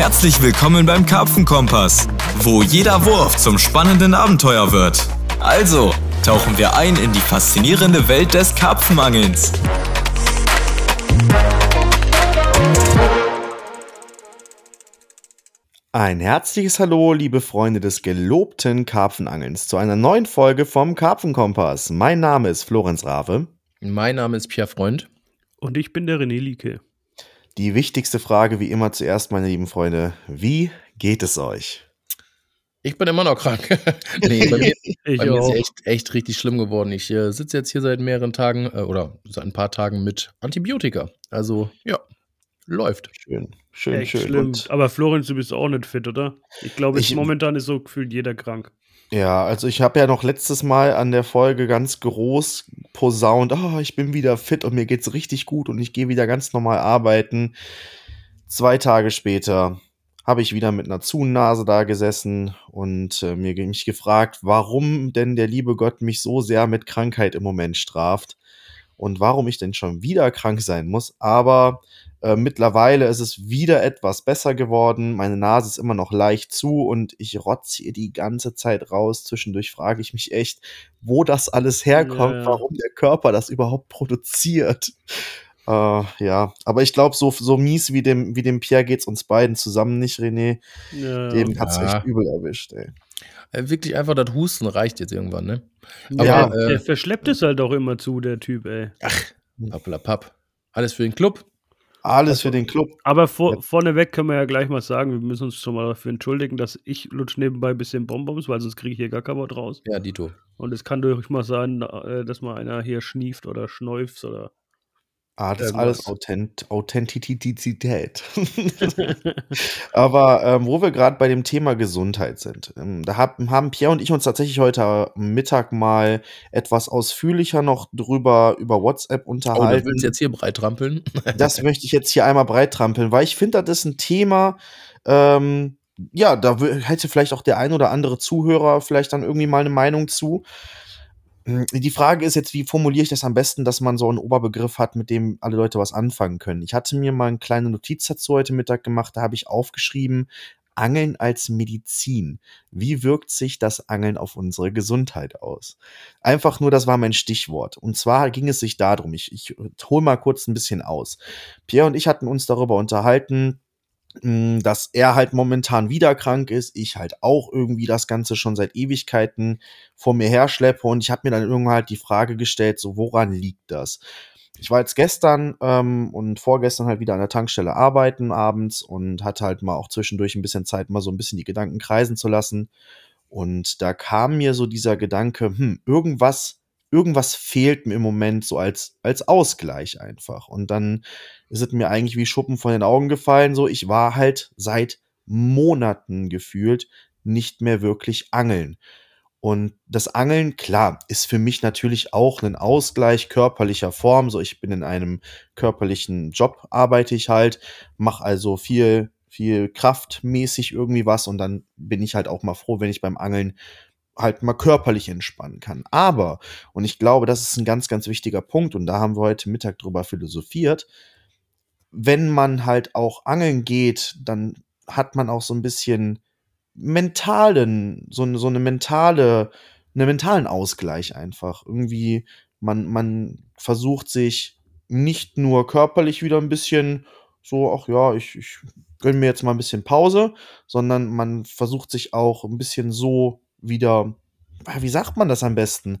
Herzlich willkommen beim Karpfenkompass, wo jeder Wurf zum spannenden Abenteuer wird. Also, tauchen wir ein in die faszinierende Welt des Karpfenangelns. Ein herzliches Hallo, liebe Freunde des gelobten Karpfenangelns, zu einer neuen Folge vom Karpfenkompass. Mein Name ist Florenz Rave. Mein Name ist Pierre Freund. Und ich bin der René Lieke. Die wichtigste Frage wie immer zuerst, meine lieben Freunde. Wie geht es euch? Ich bin immer noch krank. nee, bei mir, bei mir ist es echt, echt richtig schlimm geworden. Ich äh, sitze jetzt hier seit mehreren Tagen äh, oder seit ein paar Tagen mit Antibiotika. Also, ja, läuft. Schön, schön, Echt schön. schlimm. Und, Aber Florenz, du bist auch nicht fit, oder? Ich glaube, Ich- momentan ist so gefühlt jeder krank. Ja, also ich habe ja noch letztes Mal an der Folge ganz groß posaunt, oh, ich bin wieder fit und mir geht's richtig gut und ich gehe wieder ganz normal arbeiten. Zwei Tage später habe ich wieder mit einer Zunase da gesessen und äh, mir mich gefragt, warum denn der liebe Gott mich so sehr mit Krankheit im Moment straft und warum ich denn schon wieder krank sein muss. Aber äh, mittlerweile ist es wieder etwas besser geworden. Meine Nase ist immer noch leicht zu und ich rotze hier die ganze Zeit raus. Zwischendurch frage ich mich echt, wo das alles herkommt, Ja, ja. warum der Körper das überhaupt produziert. Äh, ja, aber ich glaube, so, so mies wie dem, wie dem Pierre geht's uns beiden zusammen nicht, René. Ja. Dem hat's Ja. echt übel erwischt, ey. Äh, wirklich einfach das Husten reicht jetzt irgendwann, ne? ja, Aber, äh, der verschleppt es halt auch immer zu, der Typ, ey. Pappelapapp. Alles für den Club. Alles für den Club. Aber vor, vorneweg können wir ja gleich mal sagen, wir müssen uns schon mal dafür entschuldigen, dass ich lutsch nebenbei ein bisschen Bonbons, weil sonst kriege ich hier gar kein Wort raus. Ja, Dito. Und es kann durchaus mal sein, äh, dass mal einer hier schnieft oder schnäuft oder. Ah, das ist Irgendwas. alles Authent Authentizität. Aber ähm, wo wir gerade bei dem Thema Gesundheit sind, ähm, da haben, haben Pierre und ich uns tatsächlich heute Mittag mal etwas ausführlicher noch drüber über WhatsApp Oh, du unterhalten. willst jetzt hier breit trampeln? das möchte ich jetzt hier einmal breit trampeln, weil ich finde, das ist ein Thema, ähm, ja, da hätte vielleicht auch der ein oder andere Zuhörer vielleicht dann irgendwie mal eine Meinung zu. Hm, Die Frage ist jetzt, wie formuliere ich das am besten, dass man so einen Oberbegriff hat, mit dem alle Leute was anfangen können. Ich hatte mir mal eine kleine Notiz dazu heute Mittag gemacht, da habe ich aufgeschrieben, Angeln als Medizin. Wie wirkt sich das Angeln auf unsere Gesundheit aus? Einfach nur, das war mein Stichwort. Und zwar ging es sich darum, ich, ich hole mal kurz ein bisschen aus. Pierre und ich hatten uns darüber unterhalten, dass er halt momentan wieder krank ist, ich halt auch irgendwie das Ganze schon seit Ewigkeiten vor mir herschleppe und ich habe mir dann irgendwann halt die Frage gestellt, so woran liegt das? Ich war jetzt gestern ähm, und vorgestern halt wieder an der Tankstelle arbeiten abends und hatte halt mal auch zwischendurch ein bisschen Zeit, mal so ein bisschen die Gedanken kreisen zu lassen. Und da kam mir so dieser Gedanke, hm, irgendwas, irgendwas fehlt mir im Moment so als, als Ausgleich einfach. Und dann ist es mir eigentlich wie Schuppen von den Augen gefallen. So, ich war halt seit Monaten gefühlt nicht mehr wirklich angeln. Und das Angeln, klar, ist für mich natürlich auch ein Ausgleich körperlicher Form. So, ich bin in einem körperlichen Job, arbeite ich halt, mache also viel, viel kraftmäßig irgendwie was und dann bin ich halt auch mal froh, wenn ich beim Angeln halt mal körperlich entspannen kann. Aber, und ich glaube, das ist ein ganz, ganz wichtiger Punkt und da haben wir heute Mittag drüber philosophiert, wenn man halt auch angeln geht, dann hat man auch so ein bisschen mentalen, so, eine- so eine mentale, einen mentalen Ausgleich einfach. Irgendwie, man, man versucht sich nicht nur körperlich wieder ein bisschen so, ach ja, ich, ich gönn mir jetzt mal ein bisschen Pause, sondern man versucht sich auch ein bisschen so wieder, ah, wie sagt man das am besten?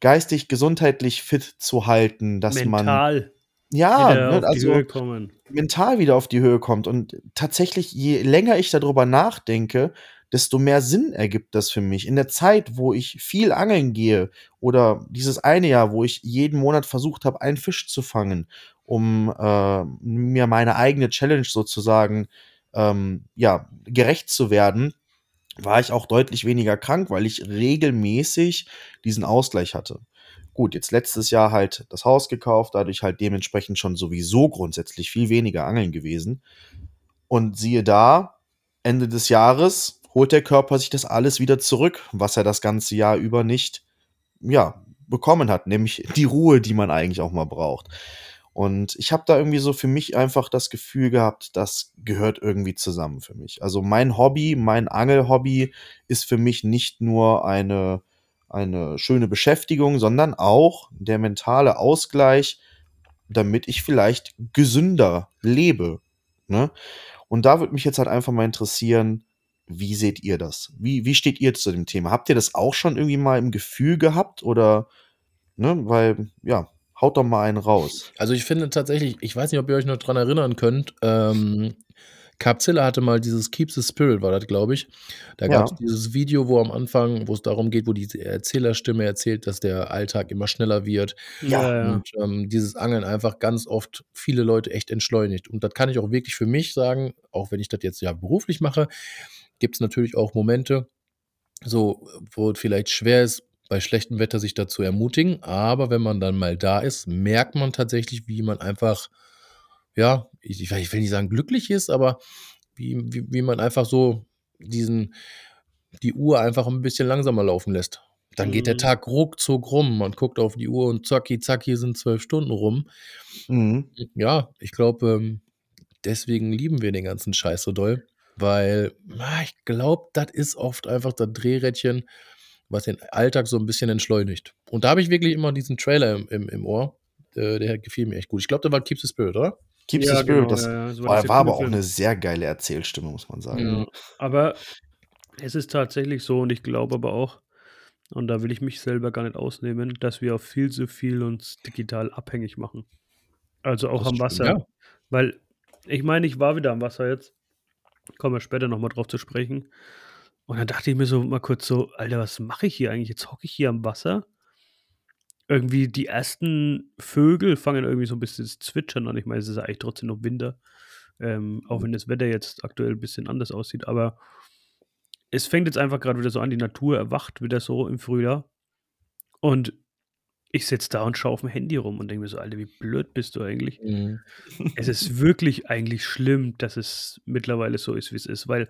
Geistig, gesundheitlich fit zu halten, dass man mental ja, wieder ne, auf die also mental wieder auf die Höhe kommt. Und tatsächlich, je länger ich darüber nachdenke, desto mehr Sinn ergibt das für mich. In der Zeit, wo ich viel angeln gehe oder dieses eine Jahr, wo ich jeden Monat versucht habe, einen Fisch zu fangen, um äh, mir meine eigene Challenge sozusagen ähm, ja, gerecht zu werden, war ich auch deutlich weniger krank, weil ich regelmäßig diesen Ausgleich hatte. Gut, jetzt letztes Jahr halt das Haus gekauft, dadurch halt dementsprechend schon sowieso grundsätzlich viel weniger angeln gewesen. Und siehe da, Ende des Jahres holt der Körper sich das alles wieder zurück, was er das ganze Jahr über nicht, ja, bekommen hat, nämlich die Ruhe, die man eigentlich auch mal braucht. Und ich habe da irgendwie so für mich einfach das Gefühl gehabt, das gehört irgendwie zusammen für mich. Also mein Hobby, mein Angelhobby ist für mich nicht nur eine, eine schöne Beschäftigung, sondern auch der mentale Ausgleich, damit ich vielleicht gesünder lebe. Ne? Und da würde mich jetzt halt einfach mal interessieren, wie seht ihr das? Wie, wie steht ihr zu dem Thema? Habt ihr das auch schon irgendwie mal im Gefühl gehabt oder, ne, weil, ja, haut doch mal einen raus. Also ich finde tatsächlich, ich weiß nicht, ob ihr euch noch dran erinnern könnt, ähm, Capzilla hatte mal dieses Keep the Spirit, war das, glaube ich. Da gab es ja. dieses Video, wo am Anfang, wo es darum geht, wo die Erzählerstimme erzählt, dass der Alltag immer schneller wird. Ja. Und ähm, dieses Angeln einfach ganz oft viele Leute echt entschleunigt. Und das kann ich auch wirklich für mich sagen, auch wenn ich das jetzt ja beruflich mache, gibt es natürlich auch Momente, so, wo es vielleicht schwer ist, bei schlechtem Wetter sich dazu ermutigen. Aber wenn man dann mal da ist, merkt man tatsächlich, wie man einfach ja, ich, ich will nicht sagen glücklich ist, aber wie, wie, wie man einfach so diesen, die Uhr einfach ein bisschen langsamer laufen lässt. Dann geht der mhm. Tag ruckzuck rum. Man guckt auf die Uhr und zacki, zacki sind zwölf Stunden rum. Mhm. Ja, ich glaube, ähm, deswegen lieben wir den ganzen Scheiß so doll, weil na, ich glaube, das ist oft einfach das Drehrädchen, was den Alltag so ein bisschen entschleunigt. Und da habe ich wirklich immer diesen Trailer im, im, im Ohr. Äh, der gefiel mir echt gut. Ich glaube, der war Keep the Spirit, oder? Keep ja, the Spirit, genau, das, ja, das war, war aber auch eine sehr geile Erzählstimme, muss man sagen. Ja, aber es ist tatsächlich so und ich glaube aber auch, und da will ich mich selber gar nicht ausnehmen, dass wir auch viel zu viel uns digital abhängig machen. Also auch das am Wasser. Ja. Weil, ich meine, ich war wieder am Wasser jetzt. Kommen wir später nochmal drauf zu sprechen. Und dann dachte ich mir so mal kurz so, Alter, was mache ich hier eigentlich? Jetzt hocke ich hier am Wasser irgendwie die ersten Vögel fangen irgendwie so ein bisschen zu zwitschern an. Ich meine, es ist eigentlich trotzdem noch Winter, ähm, auch wenn das Wetter jetzt aktuell ein bisschen anders aussieht. Aber es fängt jetzt einfach gerade wieder so an, die Natur erwacht wieder so im Frühjahr. Und ich sitze da und schaue auf dem Handy rum und denke mir so, Alter, wie blöd bist du eigentlich? Mhm. Es ist wirklich eigentlich schlimm, dass es mittlerweile so ist, wie es ist, weil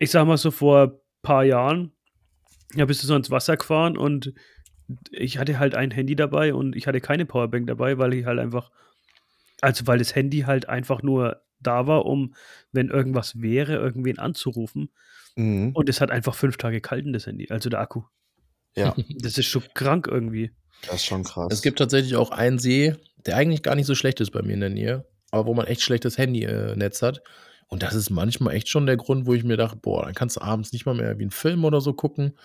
ich sag mal so vor ein paar Jahren, ja, bist du so ins Wasser gefahren und ich hatte halt ein Handy dabei und ich hatte keine Powerbank dabei, weil ich halt einfach, also weil das Handy halt einfach nur da war, um, wenn irgendwas wäre, irgendwen anzurufen. Mhm. Und es hat einfach fünf Tage kalt in das Handy, also der Akku. Ja. Das ist schon krank irgendwie. Das ist schon krass. Es gibt tatsächlich auch einen See, der eigentlich gar nicht so schlecht ist bei mir in der Nähe, aber wo man echt schlechtes Handynetz hat. Und das ist manchmal echt schon der Grund, wo ich mir dachte, boah, dann kannst du abends nicht mal mehr wie einen Film oder so gucken.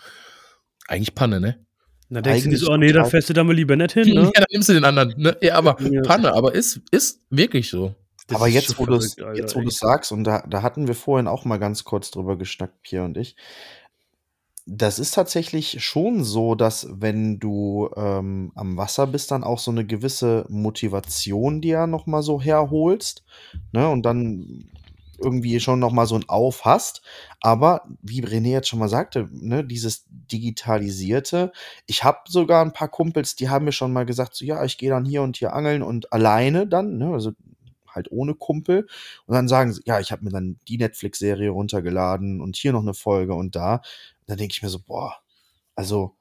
Eigentlich Panne, ne? Na, denkst du so, oh nee, da fährst du da mal lieber nicht hin, ne? ja, dann nimmst du den anderen. Ne? Ja, aber ja. Panne, aber ist, ist wirklich so. Das aber jetzt, wo du es jetzt, wo du sagst, und da, da hatten wir vorhin auch mal ganz kurz drüber geschnackt, Pierre und ich. Das ist tatsächlich schon so, dass wenn du ähm, am Wasser bist, dann auch so eine gewisse Motivation dir noch mal so herholst, ne? Und dann irgendwie schon noch mal so ein Auf hast. Aber wie René jetzt schon mal sagte, ne, dieses Digitalisierte. Ich habe sogar ein paar Kumpels, die haben mir schon mal gesagt, so ja, ich gehe dann hier und hier angeln und alleine dann, ne, also halt ohne Kumpel. Und dann sagen sie, ja, ich habe mir dann die Netflix-Serie runtergeladen und hier noch eine Folge und da. Und dann denke ich mir so, boah, also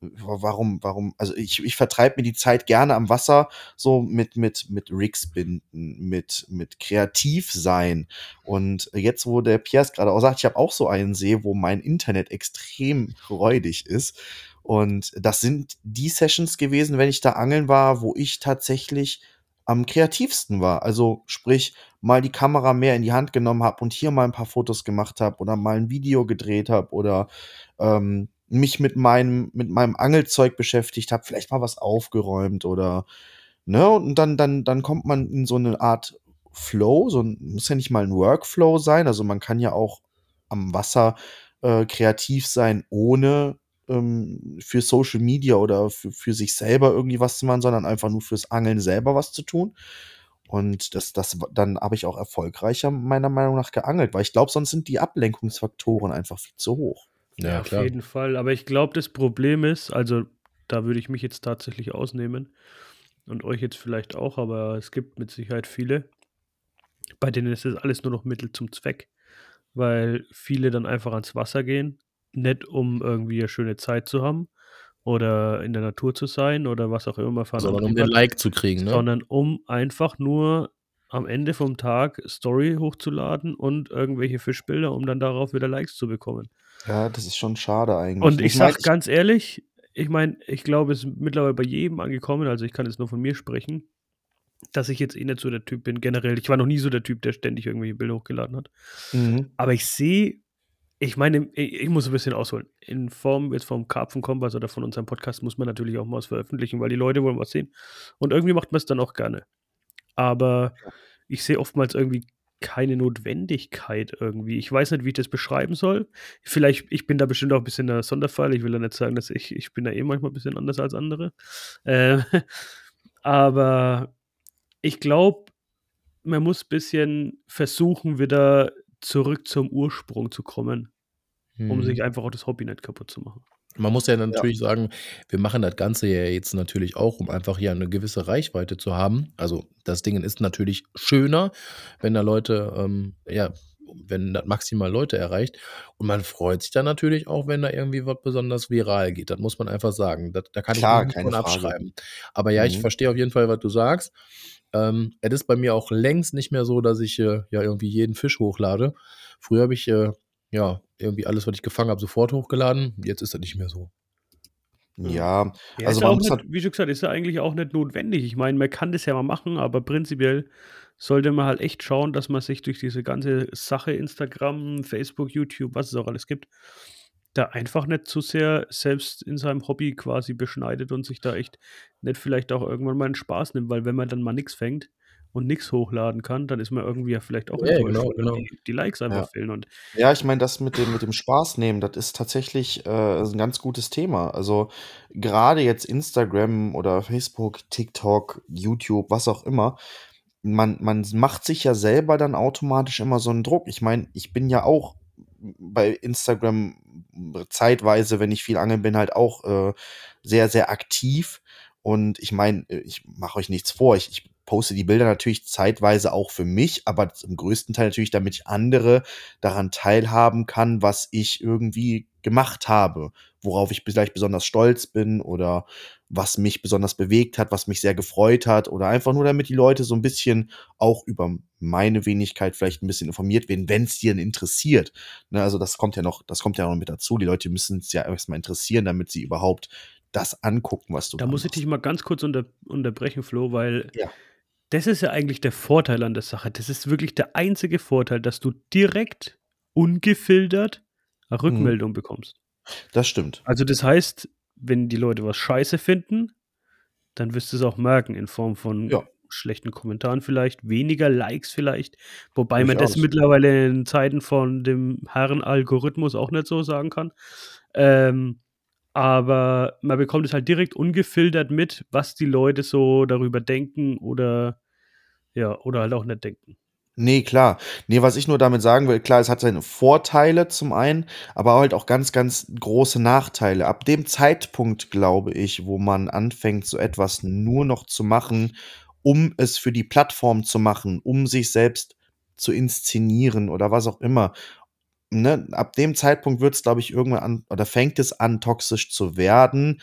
warum, warum, also ich, ich vertreibe mir die Zeit gerne am Wasser, so mit, mit, mit Rigs binden, mit, mit kreativ sein. Und jetzt, wo der Pierre gerade auch sagt, ich habe auch so einen See, wo mein Internet extrem freudig ist. Und das sind die Sessions gewesen, wenn ich da angeln war, wo ich tatsächlich am kreativsten war. Also sprich, mal die Kamera mehr in die Hand genommen habe und hier mal ein paar Fotos gemacht habe oder mal ein Video gedreht habe oder ähm, mich mit meinem, mit meinem Angelzeug beschäftigt habe, vielleicht mal was aufgeräumt oder, ne, und dann, dann, dann kommt man in so eine Art Flow, so muss ja nicht mal ein Workflow sein, also man kann ja auch am Wasser äh, kreativ sein, ohne ähm, für Social Media oder für, für sich selber irgendwie was zu machen, sondern einfach nur fürs Angeln selber was zu tun. Und das, das, dann habe ich auch erfolgreicher meiner Meinung nach geangelt, weil ich glaube, sonst sind die Ablenkungsfaktoren einfach viel zu hoch. Ja, ja auf jeden Fall. Aber ich glaube, das Problem ist, also da würde ich mich jetzt tatsächlich ausnehmen und euch jetzt vielleicht auch, aber es gibt mit Sicherheit viele, bei denen ist das alles nur noch Mittel zum Zweck, weil viele dann einfach ans Wasser gehen, nicht um irgendwie eine schöne Zeit zu haben, oder in der Natur zu sein oder was auch immer fahren. Sondern um den Like zu kriegen, ne? Sondern um einfach nur am Ende vom Tag Story hochzuladen und irgendwelche Fischbilder, um dann darauf wieder Likes zu bekommen. Ja, das ist schon schade eigentlich. Und ich, ich sag ganz ehrlich, ich meine, ich glaube, es ist mittlerweile bei jedem angekommen, also ich kann jetzt nur von mir sprechen, dass ich jetzt eh nicht so der Typ bin, generell. Ich war noch nie so der Typ, der ständig irgendwelche Bilder hochgeladen hat. Mhm. Aber ich sehe ich meine, ich muss ein bisschen ausholen. In Form jetzt vom Karpfenkompass oder von unserem Podcast muss man natürlich auch mal was veröffentlichen, weil die Leute wollen was sehen. Und irgendwie macht man es dann auch gerne. Aber ich sehe oftmals irgendwie keine Notwendigkeit irgendwie. Ich weiß nicht, wie ich das beschreiben soll. Vielleicht, ich bin da bestimmt auch ein bisschen der Sonderfall. Ich will ja nicht sagen, dass ich, ich bin da eh manchmal ein bisschen anders als andere. Äh, aber ich glaube, man muss ein bisschen versuchen, wieder zurück zum Ursprung zu kommen, hm. um sich einfach auch das Hobby nicht kaputt zu machen. Man muss ja natürlich ja. sagen, wir machen das Ganze ja jetzt natürlich auch, um einfach hier eine gewisse Reichweite zu haben. Also das Ding ist natürlich schöner, wenn da Leute, ähm, ja, wenn das maximal Leute erreicht. Und man freut sich dann natürlich auch, wenn da irgendwie was besonders viral geht. Das muss man einfach sagen. Das, da kann Klar, ich nicht von abschreiben. Aber ja, mhm. ich verstehe auf jeden Fall, was du sagst. Ähm, es ist bei mir auch längst nicht mehr so, dass ich äh, ja irgendwie jeden Fisch hochlade. Früher habe ich äh, ja irgendwie alles, was ich gefangen habe, sofort hochgeladen. Jetzt ist das nicht mehr so. Ja, ja also man muss nicht, wie schon gesagt, ist ja eigentlich auch nicht notwendig. Ich meine, man kann das ja mal machen, aber prinzipiell sollte man halt echt schauen, dass man sich durch diese ganze Sache Instagram, Facebook, YouTube, was es auch alles gibt, da einfach nicht zu sehr selbst in seinem Hobby quasi beschneidet und sich da echt nicht vielleicht auch irgendwann mal einen Spaß nimmt, weil wenn man dann mal nichts fängt und nichts hochladen kann, dann ist man irgendwie ja vielleicht auch ja, genau, genau. Die, die, Likes einfach ja. fehlen. Und ja, ich meine, das mit dem, mit dem Spaß nehmen, das ist tatsächlich äh, ein ganz gutes Thema. Also gerade jetzt Instagram oder Facebook, TikTok, YouTube, was auch immer, man, man macht sich ja selber dann automatisch immer so einen Druck. Ich meine, ich bin ja auch bei Instagram zeitweise, wenn ich viel angeln bin, halt auch äh, sehr, sehr aktiv. Und ich meine, ich mache euch nichts vor. Ich, ich poste die Bilder natürlich zeitweise auch für mich, aber im größten Teil natürlich, damit ich andere daran teilhaben kann, was ich irgendwie gemacht habe, worauf ich vielleicht besonders stolz bin oder was mich besonders bewegt hat, was mich sehr gefreut hat oder einfach nur, damit die Leute so ein bisschen auch über meine Wenigkeit vielleicht ein bisschen informiert werden, wenn es dir interessiert. Ne, also das kommt ja noch, das kommt ja noch mit dazu. Die Leute müssen es ja erstmal interessieren, damit sie überhaupt das angucken, was du Da muss ich dich mal ganz kurz unter, unterbrechen, Flo, weil ja. Das ist ja eigentlich der Vorteil an der Sache. Das ist wirklich der einzige Vorteil, dass du direkt ungefiltert eine mhm. Rückmeldung mhm. bekommst. Das stimmt. Also das heißt, wenn die Leute was scheiße finden, dann wirst du es auch merken in Form von ja. schlechten Kommentaren vielleicht, weniger Likes vielleicht. Wobei man das mittlerweile in Zeiten von dem Herren-Algorithmus auch nicht so sagen kann. Ähm, aber man bekommt es halt direkt ungefiltert mit, was die Leute so darüber denken oder ja, oder halt auch nicht denken. Nee, klar. Nee, was ich nur damit sagen will, klar, es hat seine Vorteile zum einen, aber halt auch ganz, ganz große Nachteile. Ab dem Zeitpunkt, glaube ich, wo man anfängt, so etwas nur noch zu machen, um es für die Plattform zu machen, um sich selbst zu inszenieren oder was auch immer. Ne? Ab dem Zeitpunkt wird es, glaube ich, irgendwann an, oder fängt es an, toxisch zu werden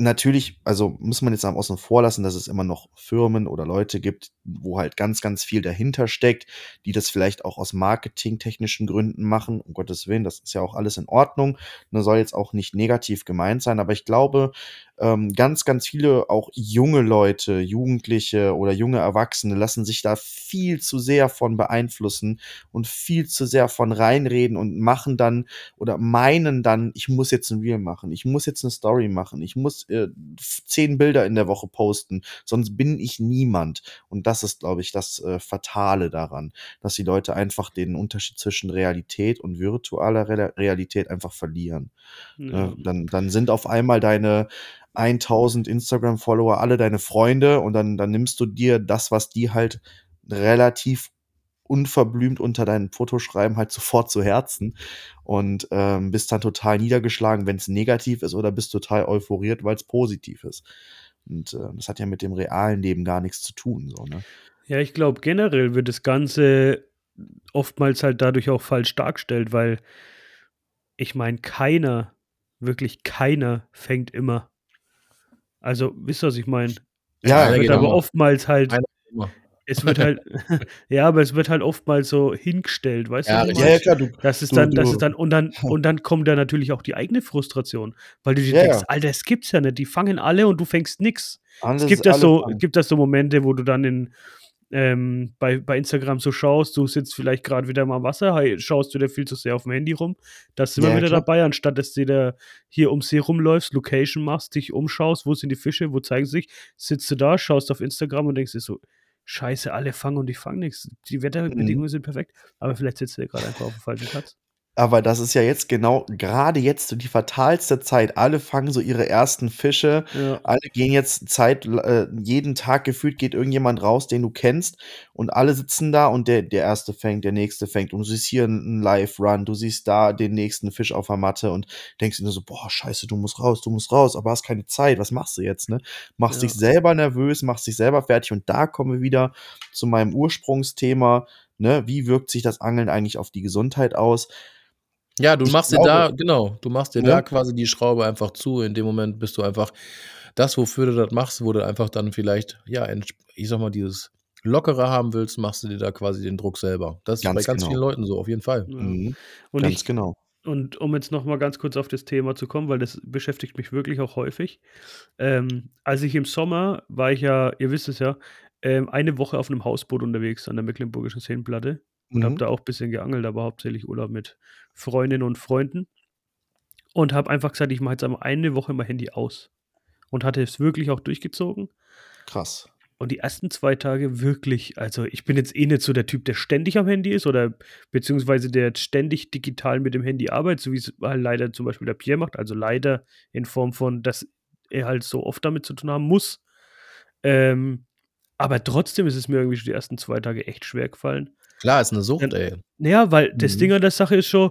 natürlich, also muss man jetzt am außen vor lassen, dass es immer noch Firmen oder Leute gibt, wo halt ganz, ganz viel dahinter steckt, die das vielleicht auch aus marketingtechnischen Gründen machen. Um Gottes Willen, das ist ja auch alles in Ordnung. Das soll jetzt auch nicht negativ gemeint sein, aber ich glaube, ähm, ganz, ganz viele auch junge Leute, Jugendliche oder junge Erwachsene lassen sich da viel zu sehr von beeinflussen und viel zu sehr von reinreden und machen dann oder meinen dann, ich muss jetzt ein Reel machen, ich muss jetzt eine Story machen, ich muss äh, zehn Bilder in der Woche posten, sonst bin ich niemand. Und das ist, glaube ich, das äh, Fatale daran, dass die Leute einfach den Unterschied zwischen Realität und virtueller Re Realität einfach verlieren. Ja. Äh, dann, dann sind auf einmal deine 1000 Instagram-Follower, alle deine Freunde und dann, dann nimmst du dir das, was die halt relativ unverblümt unter deinen Fotos schreiben, halt sofort zu Herzen und ähm, bist dann total niedergeschlagen, wenn es negativ ist oder bist total euphoriert, weil es positiv ist. Und äh, das hat ja mit dem realen Leben gar nichts zu tun. So, ne? Ja, ich glaube, generell wird das Ganze oftmals halt dadurch auch falsch dargestellt, weil ich meine, keiner wirklich keiner fängt immer. Also, wisst ihr, was ich meine? Ja, es wird genau. aber oftmals halt. Es wird halt, ja, aber es wird halt oftmals so hingestellt, weißt Ja, du? Ja, klar, du, Das ist Du- dann, das ist dann, und dann, und dann kommt da natürlich auch die eigene Frustration, weil du dir Ja, denkst, ja. Alter, es gibt's ja nicht, die fangen alle und du fängst nix. alles, Es gibt das so, fangen. gibt das so Momente, wo du dann in, ähm, bei, bei Instagram so schaust, du sitzt vielleicht gerade wieder mal am Wasser, hey, schaust du dir viel zu sehr auf dem Handy rum. Da sind wir Ja, wieder klar. dabei, anstatt dass du da hier ums See rumläufst, Location machst, dich umschaust, wo sind die Fische, wo zeigen sie sich, sitzt du da, schaust auf Instagram und denkst dir so, Scheiße, alle fangen und ich fange nichts. Die Wetterbedingungen sind perfekt, aber vielleicht sitzt ja gerade einfach auf dem falschen Platz. Aber das ist ja jetzt genau, gerade jetzt so die fatalste Zeit. Alle fangen so ihre ersten Fische. Ja. Alle gehen jetzt Zeit, äh, jeden Tag gefühlt geht irgendjemand raus, den du kennst. Und alle sitzen da und der, der erste fängt, der nächste fängt. Und du siehst hier einen Live-Run, du siehst da den nächsten Fisch auf der Matte und denkst dir nur so, boah, scheiße, du musst raus, du musst raus, aber hast keine Zeit. Was machst du jetzt, ne? Machst Ja. dich selber nervös, machst dich selber fertig. Und da kommen wir wieder zu meinem Ursprungsthema. Ne? Wie wirkt sich das Angeln eigentlich auf die Gesundheit aus? Ja, du Ich machst dir glaube- da, genau, du machst dir Ne? da quasi die Schraube einfach zu. In dem Moment bist du einfach das, wofür du das machst, wo du einfach dann vielleicht, ja, ich sag mal, dieses Lockere haben willst, machst du dir da quasi den Druck selber. Das ist Ganz bei ganz genau. vielen Leuten so, auf jeden Fall. Ja. Mhm, Und ganz ich, genau. Und um jetzt noch mal ganz kurz auf das Thema zu kommen, weil das beschäftigt mich wirklich auch häufig. Ähm, als ich im Sommer war ich ja, ihr wisst es ja, ähm, eine Woche auf einem Hausboot unterwegs an der Mecklenburgischen Seenplatte und habe Mhm. da auch ein bisschen geangelt, aber hauptsächlich Urlaub mit Freundinnen und Freunden. Und habe einfach gesagt, ich mache jetzt einmal eine Woche mein Handy aus. Und hatte es wirklich auch durchgezogen. Krass. Und die ersten zwei Tage wirklich, also ich bin jetzt eh nicht so der Typ, der ständig am Handy ist oder beziehungsweise der ständig digital mit dem Handy arbeitet, so wie es halt leider zum Beispiel der Pierre macht. Also leider in Form von, dass er halt so oft damit zu tun haben muss. Ähm, aber trotzdem ist es mir irgendwie schon die ersten zwei Tage echt schwer gefallen. Klar, ist eine Sucht, Dann- ey. Naja, weil das Mhm. Ding an der Sache ist schon,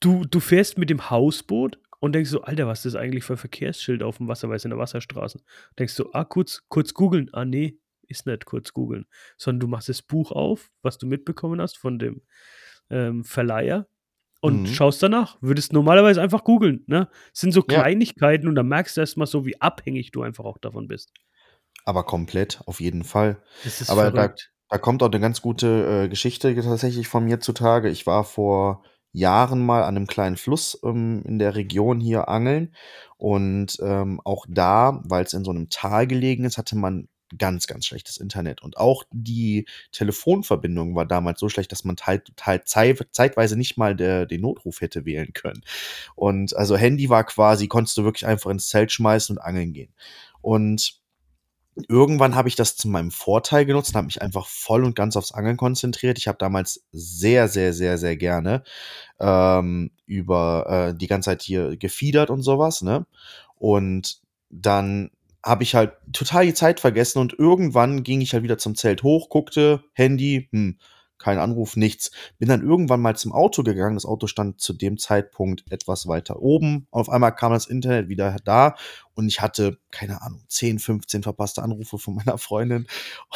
du, du fährst mit dem Hausboot und denkst so, Alter, was ist das eigentlich für ein Verkehrsschild auf dem Wasser, weil es in der Wasserstraße. Denkst du, ah, kurz, kurz googeln. Ah, nee, ist nicht kurz googeln. Sondern du machst das Buch auf, was du mitbekommen hast von dem ähm, Verleiher und Mhm. schaust danach. Würdest normalerweise einfach googeln. Ne? Das sind so Ja. Kleinigkeiten und dann merkst du erstmal so, wie abhängig du einfach auch davon bist. Aber komplett, auf jeden Fall. Das ist Aber da- verrückt. Da kommt auch eine ganz gute äh, Geschichte tatsächlich von mir zutage. Ich war vor Jahren mal an einem kleinen Fluss ähm, in der Region hier angeln. Und ähm, auch da, weil es in so einem Tal gelegen ist, hatte man ganz, ganz schlechtes Internet. Und auch die Telefonverbindung war damals so schlecht, dass man halt, halt zei zeitweise nicht mal der, den Notruf hätte wählen können. Und also Handy war quasi, konntest du wirklich einfach ins Zelt schmeißen und angeln gehen. Und irgendwann habe ich das zu meinem Vorteil genutzt und habe mich einfach voll und ganz aufs Angeln konzentriert. Ich habe damals sehr, sehr, sehr, sehr gerne ähm, über äh, die ganze Zeit hier gefiedert und sowas, ne? Und dann habe ich halt total die Zeit vergessen und irgendwann ging ich halt wieder zum Zelt hoch, guckte, Handy, hm, kein Anruf, nichts. Bin dann irgendwann mal zum Auto gegangen. Das Auto stand zu dem Zeitpunkt etwas weiter oben. Auf einmal kam das Internet wieder da und ich hatte, keine Ahnung, 10, 15 verpasste Anrufe von meiner Freundin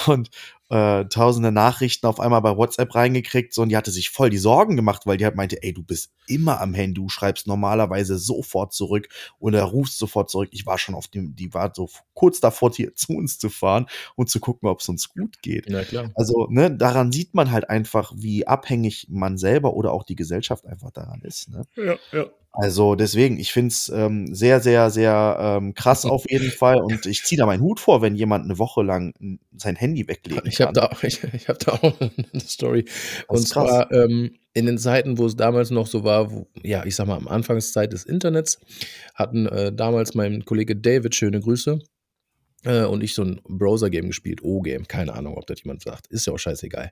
und äh, tausende Nachrichten auf einmal bei WhatsApp reingekriegt. So, und die hatte sich voll die Sorgen gemacht, weil die halt meinte, ey, du bist immer am Handy, du schreibst normalerweise sofort zurück oder rufst sofort zurück. Ich war schon auf dem, die war so kurz davor, hier zu uns zu fahren und zu gucken, ob es uns gut geht. Na klar. Also, ne, daran sieht man halt einfach, wie abhängig man selber oder auch die Gesellschaft einfach daran ist. Ne? Ja, ja. Also deswegen, ich finde es ähm, sehr, sehr, sehr ähm, krass auf jeden Fall. Und ich ziehe da meinen Hut vor, wenn jemand eine Woche lang sein Handy weglegen Ich habe da, auch- ich, ich hab da auch eine Story. Und zwar ähm, in den Zeiten, wo es damals noch so war, wo, ja, ich sag mal, am Anfangszeit des Internets hatten äh, damals mein Kollege David, schöne Grüße, und ich so ein Browser-Game gespielt, O-Game, keine Ahnung, ob das jemand sagt, ist ja auch scheißegal.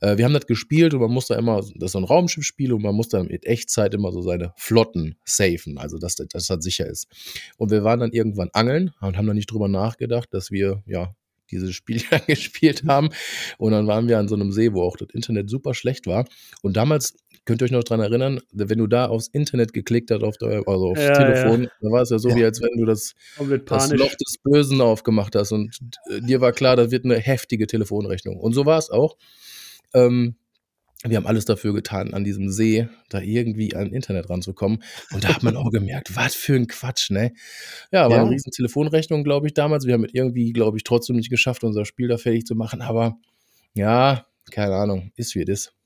Äh, wir haben das gespielt und man musste immer, das ist so ein Raumschiffspiel und man musste mit Echtzeit immer so seine Flotten safen, also dass das, dass das sicher ist. Und wir waren dann irgendwann angeln und haben dann nicht drüber nachgedacht, dass wir, ja, dieses Spiel ja gespielt haben. Und dann waren wir an so einem See, wo auch das Internet super schlecht war. Und damals, könnt ihr euch noch dran erinnern, wenn du da aufs Internet geklickt hast, auf der, also aufs Ja, Telefon, da war es ja so, Ja. wie als wenn du das, das. Loch des Bösen aufgemacht hast und äh, dir war klar, das wird eine heftige Telefonrechnung. Und so war es auch. Ähm, wir haben alles dafür getan, an diesem See da irgendwie an Internet ranzukommen. Und da hat man auch gemerkt, was für ein Quatsch, ne? Ja, war ja. eine riesen Telefonrechnung, glaube ich, damals. Wir haben es irgendwie, glaube ich, trotzdem nicht geschafft, unser Spiel da fertig zu machen. Aber ja, keine Ahnung, ist wie es ist.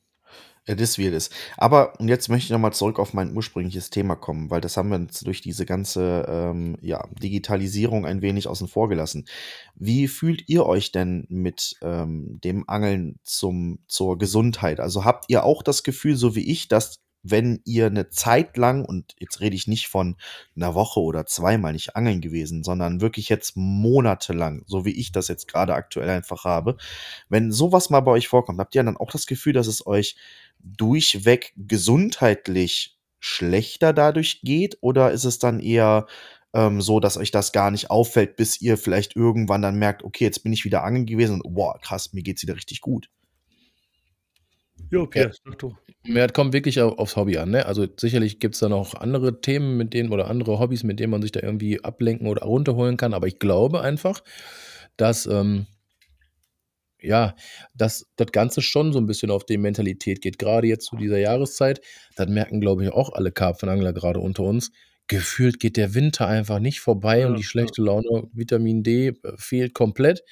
Ja, das wird es. Aber und jetzt möchte ich nochmal zurück auf mein ursprüngliches Thema kommen, weil das haben wir jetzt durch diese ganze ähm, ja, Digitalisierung ein wenig außen vor gelassen. Wie fühlt ihr euch denn mit ähm, dem Angeln zum, zur Gesundheit? Also habt ihr auch das Gefühl, so wie ich, dass wenn ihr eine Zeit lang, und jetzt rede ich nicht von einer Woche oder zweimal nicht angeln gewesen, sondern wirklich jetzt monatelang, so wie ich das jetzt gerade aktuell einfach habe, wenn sowas mal bei euch vorkommt, habt ihr dann auch das Gefühl, dass es euch durchweg gesundheitlich schlechter dadurch geht? Oder ist es dann eher ähm, so, dass euch das gar nicht auffällt, bis ihr vielleicht irgendwann dann merkt, okay, jetzt bin ich wieder angeln gewesen und boah, krass, mir geht's wieder richtig gut. Ja, okay, sag du. Ja, das kommt wirklich aufs Hobby an. Ne? Also sicherlich gibt es da noch andere Themen, mit denen oder andere Hobbys, mit denen man sich da irgendwie ablenken oder runterholen kann. Aber ich glaube einfach, dass ähm, ja, dass das Ganze schon so ein bisschen auf die Mentalität geht. Gerade jetzt zu dieser Jahreszeit, das merken, glaube ich, auch alle Karpfenangler gerade unter uns. Gefühlt geht der Winter einfach nicht vorbei ja, und die schlechte Laune, Vitamin D äh, fehlt komplett.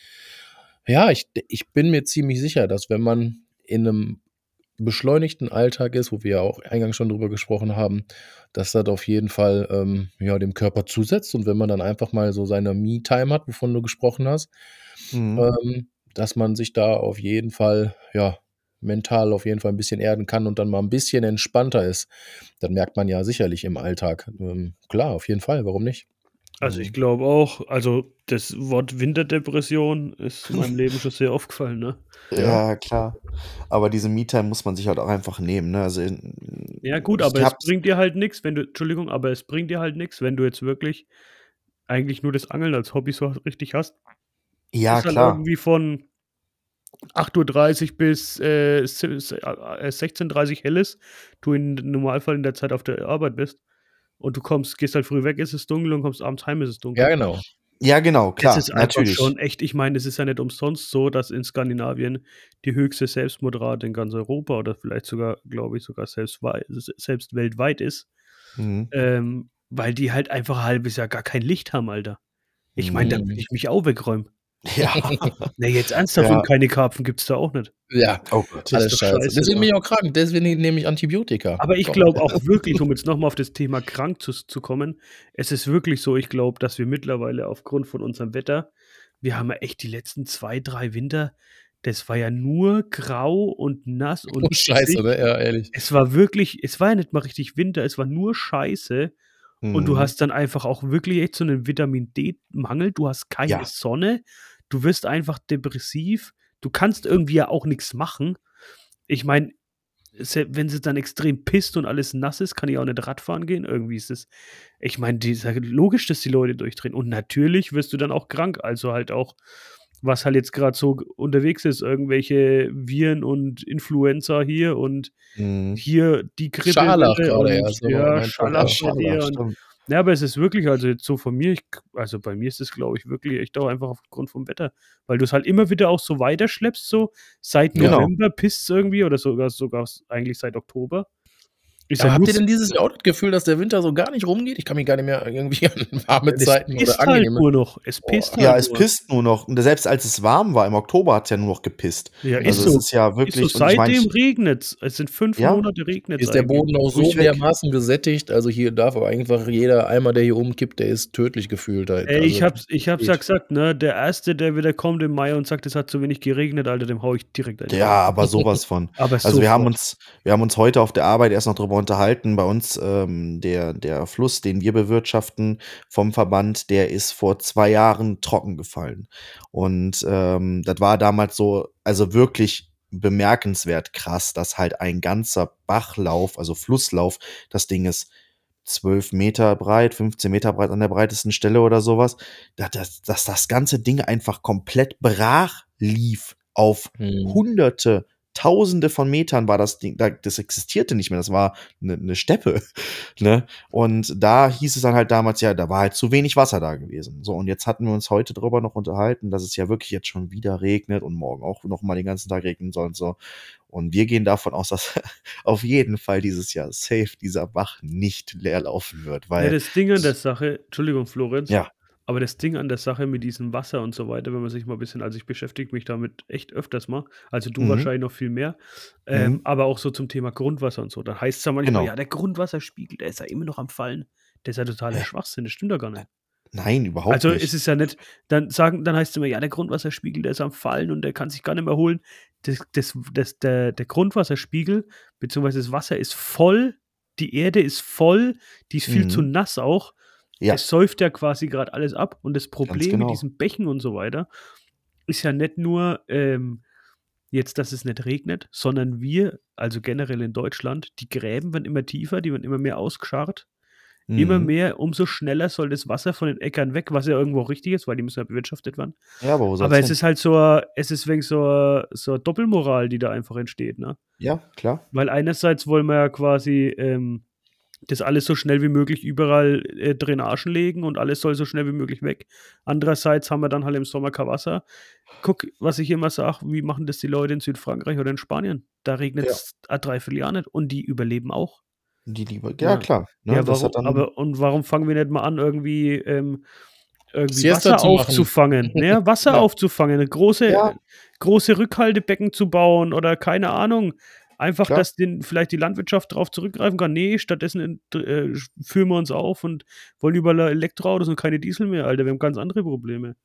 Ja, ich, ich bin mir ziemlich sicher, dass wenn man in einem beschleunigten Alltag ist, wo wir ja auch eingangs schon drüber gesprochen haben, dass das auf jeden Fall ähm, ja, dem Körper zusetzt. Und wenn man dann einfach mal so seine Me-Time hat, wovon du gesprochen hast, mhm. ähm, dass man sich da auf jeden Fall, ja, mental auf jeden Fall ein bisschen erden kann und dann mal ein bisschen entspannter ist. Das merkt man ja sicherlich im Alltag. Ähm, klar, auf jeden Fall, warum nicht? Also ich glaube auch, also das Wort Winterdepression ist in meinem Leben schon sehr aufgefallen, ne? Ja, klar. Aber diese Me-Time muss man sich halt auch einfach nehmen, ne? Also ja gut, aber es bringt dir halt nichts, wenn du, Entschuldigung, aber es bringt dir halt nichts, wenn du jetzt wirklich eigentlich nur das Angeln als Hobby so richtig hast. Ja, ist klar. irgendwie von 8.30 Uhr bis äh, 16.30 Uhr hell ist, du im Normalfall in der Zeit auf der Arbeit bist und du kommst, gehst halt früh weg, ist es dunkel und kommst abends heim, ist es dunkel. Ja, genau. Ja, genau, klar. Das ist einfach natürlich. schon echt, ich meine, es ist ja nicht umsonst so, dass in Skandinavien die höchste Selbstmordrate in ganz Europa oder vielleicht sogar, glaube ich, sogar selbst, selbst weltweit ist. Mhm. Ähm, weil die halt einfach ein halbes Jahr gar kein Licht haben, Alter. Ich meine, da will ich mich auch wegräumen. Ja. Na, jetzt ernsthaft, ja. und keine Karpfen gibt es da auch nicht. Ja, oh Gott, alles scheiße. scheiße. Deswegen bin ich auch krank, deswegen nehme ich Antibiotika. Aber ich glaube auch wirklich, um jetzt nochmal auf das Thema krank zu, zu kommen, es ist wirklich so, ich glaube, dass wir mittlerweile aufgrund von unserem Wetter, wir haben ja echt die letzten zwei, drei Winter, das war ja nur grau und nass und. Oh, scheiße, ne? Ja, ehrlich. Es war wirklich, es war ja nicht mal richtig Winter, es war nur Scheiße. Und du mhm. hast dann einfach auch wirklich echt so einen Vitamin D-Mangel. Du hast keine ja. Sonne du wirst einfach depressiv, du kannst irgendwie ja auch nichts machen. Ich meine, wenn sie dann extrem pisst und alles nass ist, kann ich auch nicht Radfahren gehen. Irgendwie ist es, ich meine, ja logisch, dass die Leute durchdrehen. Und natürlich wirst du dann auch krank. Also halt auch, was halt jetzt gerade so unterwegs ist, irgendwelche Viren und Influencer hier und mhm. hier die Grippe. Scharlach gerade, ja. So ja, Scharlach, Scharlach, Scharlach ja, aber es ist wirklich, also jetzt so von mir, ich, also bei mir ist es, glaube ich, wirklich echt auch einfach aufgrund vom Wetter, weil du es halt immer wieder auch so weiterschleppst, so seit genau. November pisst irgendwie oder sogar, sogar eigentlich seit Oktober. Ja, ja habt ihr denn dieses Jahr auch das Gefühl, dass der Winter so gar nicht rumgeht? Ich kann mich gar nicht mehr irgendwie an warme Zeiten oder halt angenehme... Halt nur noch. Es pisst oh, halt Ja, es pisst nur noch. Und selbst als es warm war, im Oktober hat es ja nur noch gepisst. Ja, also ist so. ist ja wirklich... Ist so. Seitdem regnet es. Es sind fünf ja? Monate regnet Ist der Boden auch so dermaßen gesättigt? Also hier darf aber einfach jeder Eimer, der hier umkippt, der ist tödlich gefühlt. Halt. Ey, also, ich hab's, ich hab's ja gesagt, ne? Der Erste, der wieder kommt im Mai und sagt, es hat zu wenig geregnet, Alter, dem hau ich direkt ein. Ja, aber sowas von. aber also wir haben, uns, wir haben uns heute auf der Arbeit erst noch drüber unterhalten, bei uns ähm, der, der Fluss, den wir bewirtschaften vom Verband, der ist vor zwei Jahren trocken gefallen. Und ähm, das war damals so, also wirklich bemerkenswert krass, dass halt ein ganzer Bachlauf, also Flusslauf, das Ding ist 12 Meter breit, 15 Meter breit an der breitesten Stelle oder sowas, dass, dass, dass das ganze Ding einfach komplett brach lief auf hm. hunderte, tausende von Metern war das Ding, das existierte nicht mehr, das war eine ne Steppe. ne? Und da hieß es dann halt damals, ja, da war halt zu wenig Wasser da gewesen. So, und jetzt hatten wir uns heute drüber noch unterhalten, dass es ja wirklich jetzt schon wieder regnet und morgen auch noch mal den ganzen Tag regnen soll und so. Und wir gehen davon aus, dass auf jeden Fall dieses Jahr safe dieser Bach nicht leer laufen wird. Weil ja, das Ding an der Sache, Entschuldigung, Florenz, ja. Aber das Ding an der Sache mit diesem Wasser und so weiter, wenn man sich mal ein bisschen, also ich beschäftige mich damit echt öfters mal, also du mhm. wahrscheinlich noch viel mehr, ähm, mhm. aber auch so zum Thema Grundwasser und so. Da heißt es ja manchmal, genau. ja, der Grundwasserspiegel, der ist ja immer noch am Fallen. Der ist ja totaler Schwachsinn, das stimmt doch gar nicht. Nein, überhaupt also nicht. Also ist es ja nicht, dann sagen, dann heißt es immer, ja, der Grundwasserspiegel, der ist am Fallen und der kann sich gar nicht mehr holen. Das, das, das, der, der Grundwasserspiegel, beziehungsweise das Wasser ist voll, die Erde ist voll, die ist viel mhm. zu nass auch. Ja. Es säuft ja quasi gerade alles ab. Und das Problem genau. mit diesen Bächen und so weiter ist ja nicht nur ähm, jetzt, dass es nicht regnet, sondern wir, also generell in Deutschland, die Gräben werden immer tiefer, die werden immer mehr ausgescharrt. Mhm. Immer mehr, umso schneller soll das Wasser von den Äckern weg, was ja irgendwo richtig ist, weil die müssen ja bewirtschaftet werden. Ja, aber, wo aber es hin? ist halt so, es ist wegen so, so eine Doppelmoral, die da einfach entsteht, ne? Ja, klar. Weil einerseits wollen wir ja quasi ähm, das alles so schnell wie möglich überall äh, Drainagen legen und alles soll so schnell wie möglich weg. Andererseits haben wir dann halt im Sommer kein Wasser. Guck, was ich immer sage, wie machen das die Leute in Südfrankreich oder in Spanien? Da regnet es ja. ein Dreivierteljahr nicht und die überleben auch. Die lieber, ja, ja. klar. Ne? Ja, warum, aber und warum fangen wir nicht mal an, irgendwie, ähm, irgendwie Wasser aufzufangen? ne? Wasser ja. aufzufangen, große, große Rückhaltebecken zu bauen oder keine Ahnung Einfach, Klar. dass den, vielleicht die Landwirtschaft darauf zurückgreifen kann. Nee, stattdessen äh, führen wir uns auf und wollen überall Elektroautos und keine Diesel mehr, Alter. Wir haben ganz andere Probleme.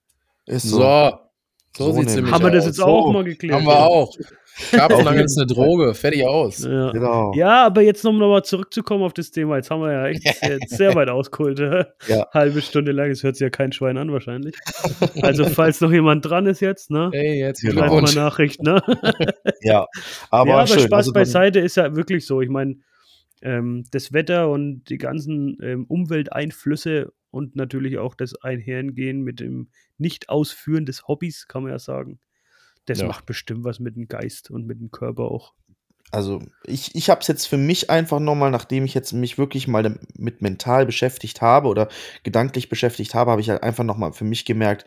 Ist so. So, so sieht es Haben wir das jetzt so. auch mal geklärt? Haben wir auch. Karpfenangeln ist eine Droge, fertig aus. Ja. Genau. ja, aber jetzt um nochmal zurückzukommen auf das Thema, jetzt haben wir ja echt sehr, sehr weit ausgeholt. ja. Halbe Stunde lang, das hört sich ja kein Schwein an wahrscheinlich. Also falls noch jemand dran ist jetzt, ne? Hey, jetzt schreibt mal Nachricht, ne? ja, aber, ja, aber schön. Spaß also beiseite ist ja wirklich so. Ich meine, ähm, das Wetter und die ganzen ähm, Umwelteinflüsse und natürlich auch das Einhergehen mit dem Nicht-Ausführen des Hobbys, kann man ja sagen das ja. macht bestimmt was mit dem Geist und mit dem Körper auch. Also ich, ich habe es jetzt für mich einfach nochmal, nachdem ich jetzt mich wirklich mal mit mental beschäftigt habe oder gedanklich beschäftigt habe, habe ich halt einfach nochmal für mich gemerkt,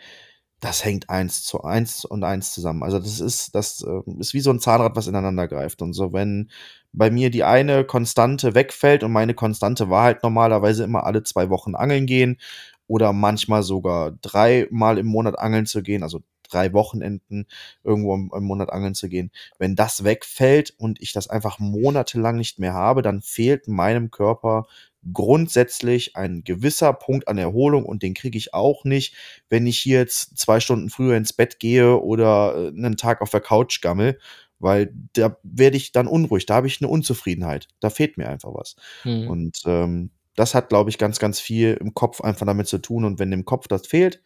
das hängt eins zu eins und eins zusammen. Also das ist, das äh, ist wie so ein Zahnrad, was ineinander greift. Und so, wenn bei mir die eine Konstante wegfällt und meine Konstante war halt normalerweise immer alle zwei Wochen angeln gehen oder manchmal sogar dreimal im Monat angeln zu gehen, also drei Wochenenden irgendwo im, im, Monat angeln zu gehen. Wenn das wegfällt und ich das einfach monatelang nicht mehr habe, dann fehlt meinem Körper grundsätzlich ein gewisser Punkt an Erholung und den kriege ich auch nicht, wenn ich hier jetzt zwei Stunden früher ins Bett gehe oder äh, einen Tag auf der Couch gammel, weil da werde ich dann unruhig, da habe ich eine Unzufriedenheit, da fehlt mir einfach was. Mhm. Und ähm, das hat, glaube ich, ganz, ganz viel im Kopf einfach damit zu tun und wenn dem Kopf das fehlt,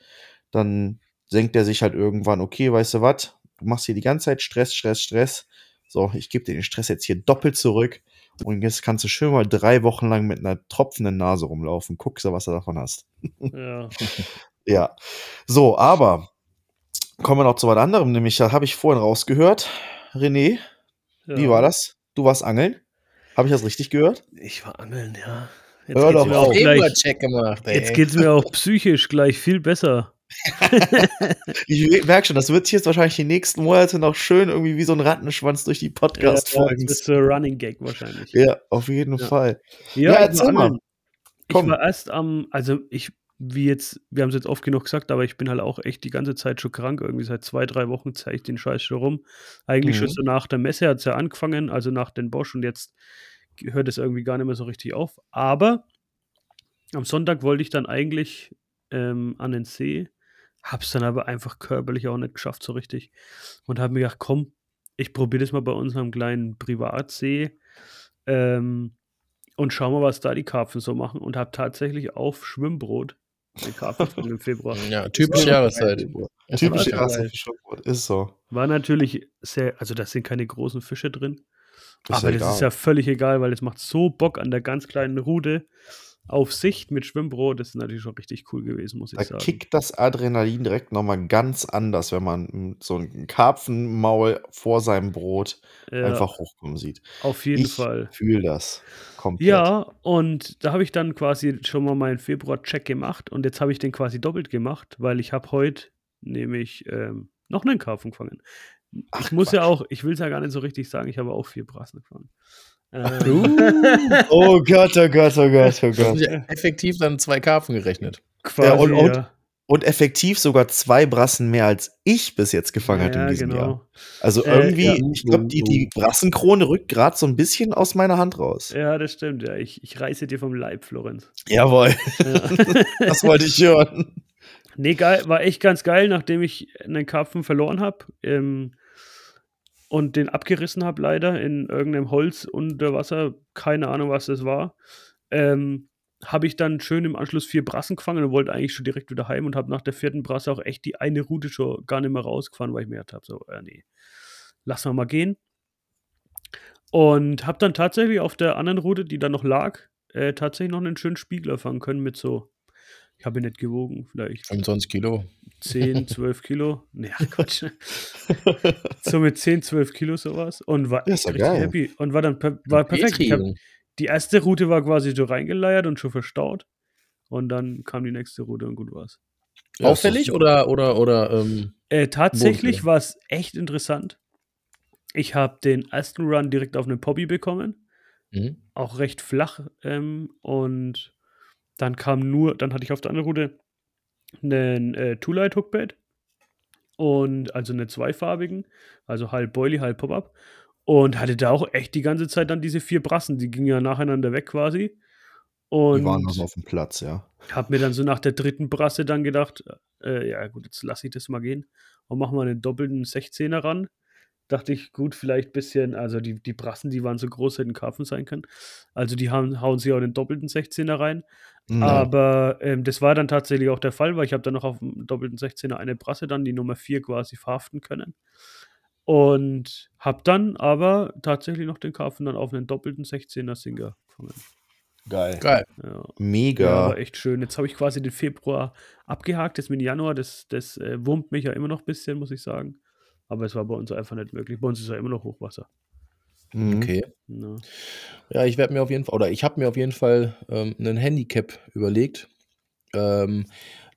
dann senkt er sich halt irgendwann, okay, weißt du was, du machst hier die ganze Zeit Stress, Stress, Stress. So, ich gebe dir den Stress jetzt hier doppelt zurück. Und jetzt kannst du schön mal drei Wochen lang mit einer tropfenden Nase rumlaufen. Guckst du, was du davon hast. Ja. ja. So, aber kommen wir noch zu was anderem, nämlich, da habe ich vorhin rausgehört. René, ja. wie war das? Du warst angeln? Habe ich das richtig gehört? Ich war angeln, ja. Jetzt Hör doch auch gleich, Check gemacht, ey. Jetzt geht es mir auch psychisch gleich viel besser ich merke schon, das wird sich jetzt wahrscheinlich die nächsten Monate noch schön irgendwie wie so ein Rattenschwanz durch die Podcast-Folgen. Ja, das ist ein Running Gag wahrscheinlich. Ja, auf jeden ja. Fall. Ja, ja erzähl mal. Komm. Ich war erst am, also ich, wie jetzt, wir haben es jetzt oft genug gesagt, aber ich bin halt auch echt die ganze Zeit schon krank. Irgendwie seit zwei, drei Wochen zeige ich den Scheiß schon rum. Eigentlich mhm. schon so nach der Messe hat es ja angefangen, also nach den Bosch und jetzt hört es irgendwie gar nicht mehr so richtig auf. Aber am Sonntag wollte ich dann eigentlich ähm, an den See Hab's dann aber einfach körperlich auch nicht geschafft so richtig. Und habe mir gedacht, komm, ich probiere das mal bei unserem kleinen Privatsee ähm, und schau mal, was da die Karpfen so machen. Und habe tatsächlich auf Schwimmbrot Karpfen im Februar. Ja, typische Jahreszeit. Typische Jahreszeit ist so. War natürlich sehr, also da sind keine großen Fische drin. Das aber das egal. ist ja völlig egal, weil es macht so Bock an der ganz kleinen Rute auf Sicht mit Schwimmbrot, das ist natürlich schon richtig cool gewesen, muss ich Da sagen. kickt das Adrenalin direkt noch mal ganz anders, wenn man so 'n Karpfenmaul vor seinem Brot Ja, einfach hochkommen sieht. auf jeden Ich Fall. fühle das komplett. Ja, und da habe ich dann quasi schon mal meinen Februar-Check gemacht und jetzt habe ich den quasi doppelt gemacht, weil ich habe heute nämlich, ähm, noch 'nen Karpfen gefangen. Ach, Ich muss ja Quatsch. auch ich will's ja gar nicht so richtig sagen, ich habe auch 4 Brassen gefangen. Ähm, Uh, Oh Gott, oh Gott, oh Gott, oh Gott. ja effektiv dann 2 Karpfen gerechnet. quasi, Ja, und und ja. und effektiv sogar 2 Brassen mehr als ich bis jetzt gefangen habe in diesem Jahr. genau. Also, Äh, irgendwie ja. ich glaube, die die Brassenkrone rückt grad so 'n bisschen aus meiner Hand raus. Ja, das stimmt, ja. Ich ich reiße dir vom Leib, Florenz. Jawohl, Ja. das wollte ich hören. Ne, geil war echt ganz geil, nachdem ich 'nen Karpfen verloren habe, ähm, und den abgerissen habe leider in irgend 'nem Holz unter Wasser, keine Ahnung, was das war, ähm, habe ich dann schön im Anschluss 4 Brassen gefangen und wollte eigentlich schon direkt wieder heim und habe nach der 4. Brasse auch echt die eine Route schon gar nicht mehr rausgefahren, weil ich mir gedacht habe, so: „Äh, ne, lassen mal gehen.“ Und habe dann tatsächlich auf der anderen Route, die da noch lag, äh, tatsächlich noch 'nen schönen Spiegler fangen können mit so ich habe ihn nicht gewogen, vielleicht 25 Kilo. 10, 12 Kilo. Ne, ach Quatsch. So mit 10, 12 Kilo so was und war Ja, echt richtig geil. happy und war dann per war perfekt. Petri. die erste Route war quasi so reingeleiert und schon verstaut und dann kam die nächste Route und gut war's. Ja, Auffällig oder oder oder, ähm Äh, tatsächlich Bodenfläche. war's echt interessant. Ich habe den ersten Run direkt auf 'ne Poppi bekommen, Mhm. auch recht flach, ähm, und dann kam nur dann hatte ich auf der anderen Route 'nen, äh, Two-Light Hookbait und also 'nen zweifarbigen, also halb Boilie, halb Pop-Up und hatte da auch echt die ganze Zeit dann diese 4 Brassen, die gingen ja nacheinander weg quasi. Die waren Und also aufm Platz, ja. habe mir dann so nach der 3. Brasse dann gedacht: „Äh, ja gut, jetzt lasse ich das mal gehen und mache mal 'nen doppelten 16er ran.“ Dachte ich, gut, vielleicht bisschen also die die Brassen, die waren so groß, hätten Karpfen sein können. Also, die hauen hauen sich auch den doppelten 16er rein. Mhm. Aber, ähm, das war dann tatsächlich auch der Fall, weil ich habe dann noch aufm doppelten 16er eine Brasse dann, die Nummer 4 quasi verhaften können. Und habe dann aber tatsächlich noch den Karpfen dann auf 'nen doppelten 16er Sinker gefangen. Geil. Geil. Ja. Ja, Mega. war echt schön. Jetzt habe ich quasi den Februar abgehakt, jetzt mit Januar, das das, äh, wurmt mich ja immer noch bisschen, muss ich sagen. Aber es war bei uns einfach nicht möglich. Bei uns ist ja immer noch Hochwasser. Mhm. Okay. Ja. Ja, ich werde mir auf jeden Fall oder ich habe mir auf jeden Fall, ähm, 'nen Handicap überlegt. Ähm,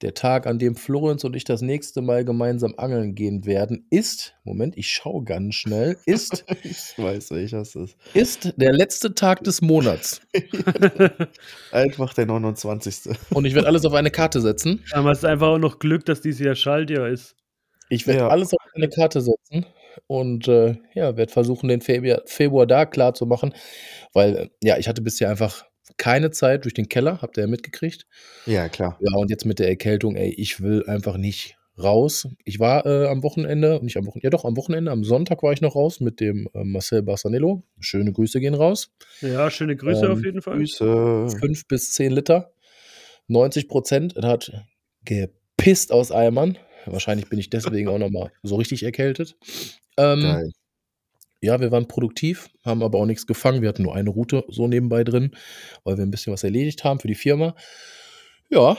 der Tag, an dem Florenz und ich das nächste Mal gemeinsam angeln gehen werden, ist Moment, ich schaue ganz schnell, ist Ich weiß, welcher es ist. ist der letzte Tag des Monats. Einfach der 29. Und ich werde alles auf eine Karte setzen. Aber es ist einfach auch noch Glück, dass dieses Jahr Schaltjahr ist. Ich werde Ja. alles auf eine Karte setzen und, äh, ja, werde versuchen, den Febia Februar da klarzumachen, weil, äh, ja, ich hatte bisher einfach keine Zeit durch den Keller, habt ihr ja mitgekriegt. Ja, klar. Ja, und jetzt mit der Erkältung, ey, ich will einfach nicht raus. Ich war, äh, am Wochenende nicht am Wochen ja doch, am Wochenende, am Sonntag war ich noch raus mit dem, äh, Marcel Bassanello. Schöne Grüße gehen raus. Ja, schöne Grüße auf Ähm, jeden Fall. Grüße. 5 bis 10 Liter, 90% Er hat gepisst aus Eimern. Wahrscheinlich bin ich deswegen auch nochmal so richtig erkältet. Ähm, Ja, wir waren produktiv, haben aber auch nichts gefangen. Wir hatten nur eine Route so nebenbei drin, weil wir ein bisschen was erledigt haben für die Firma. Ja,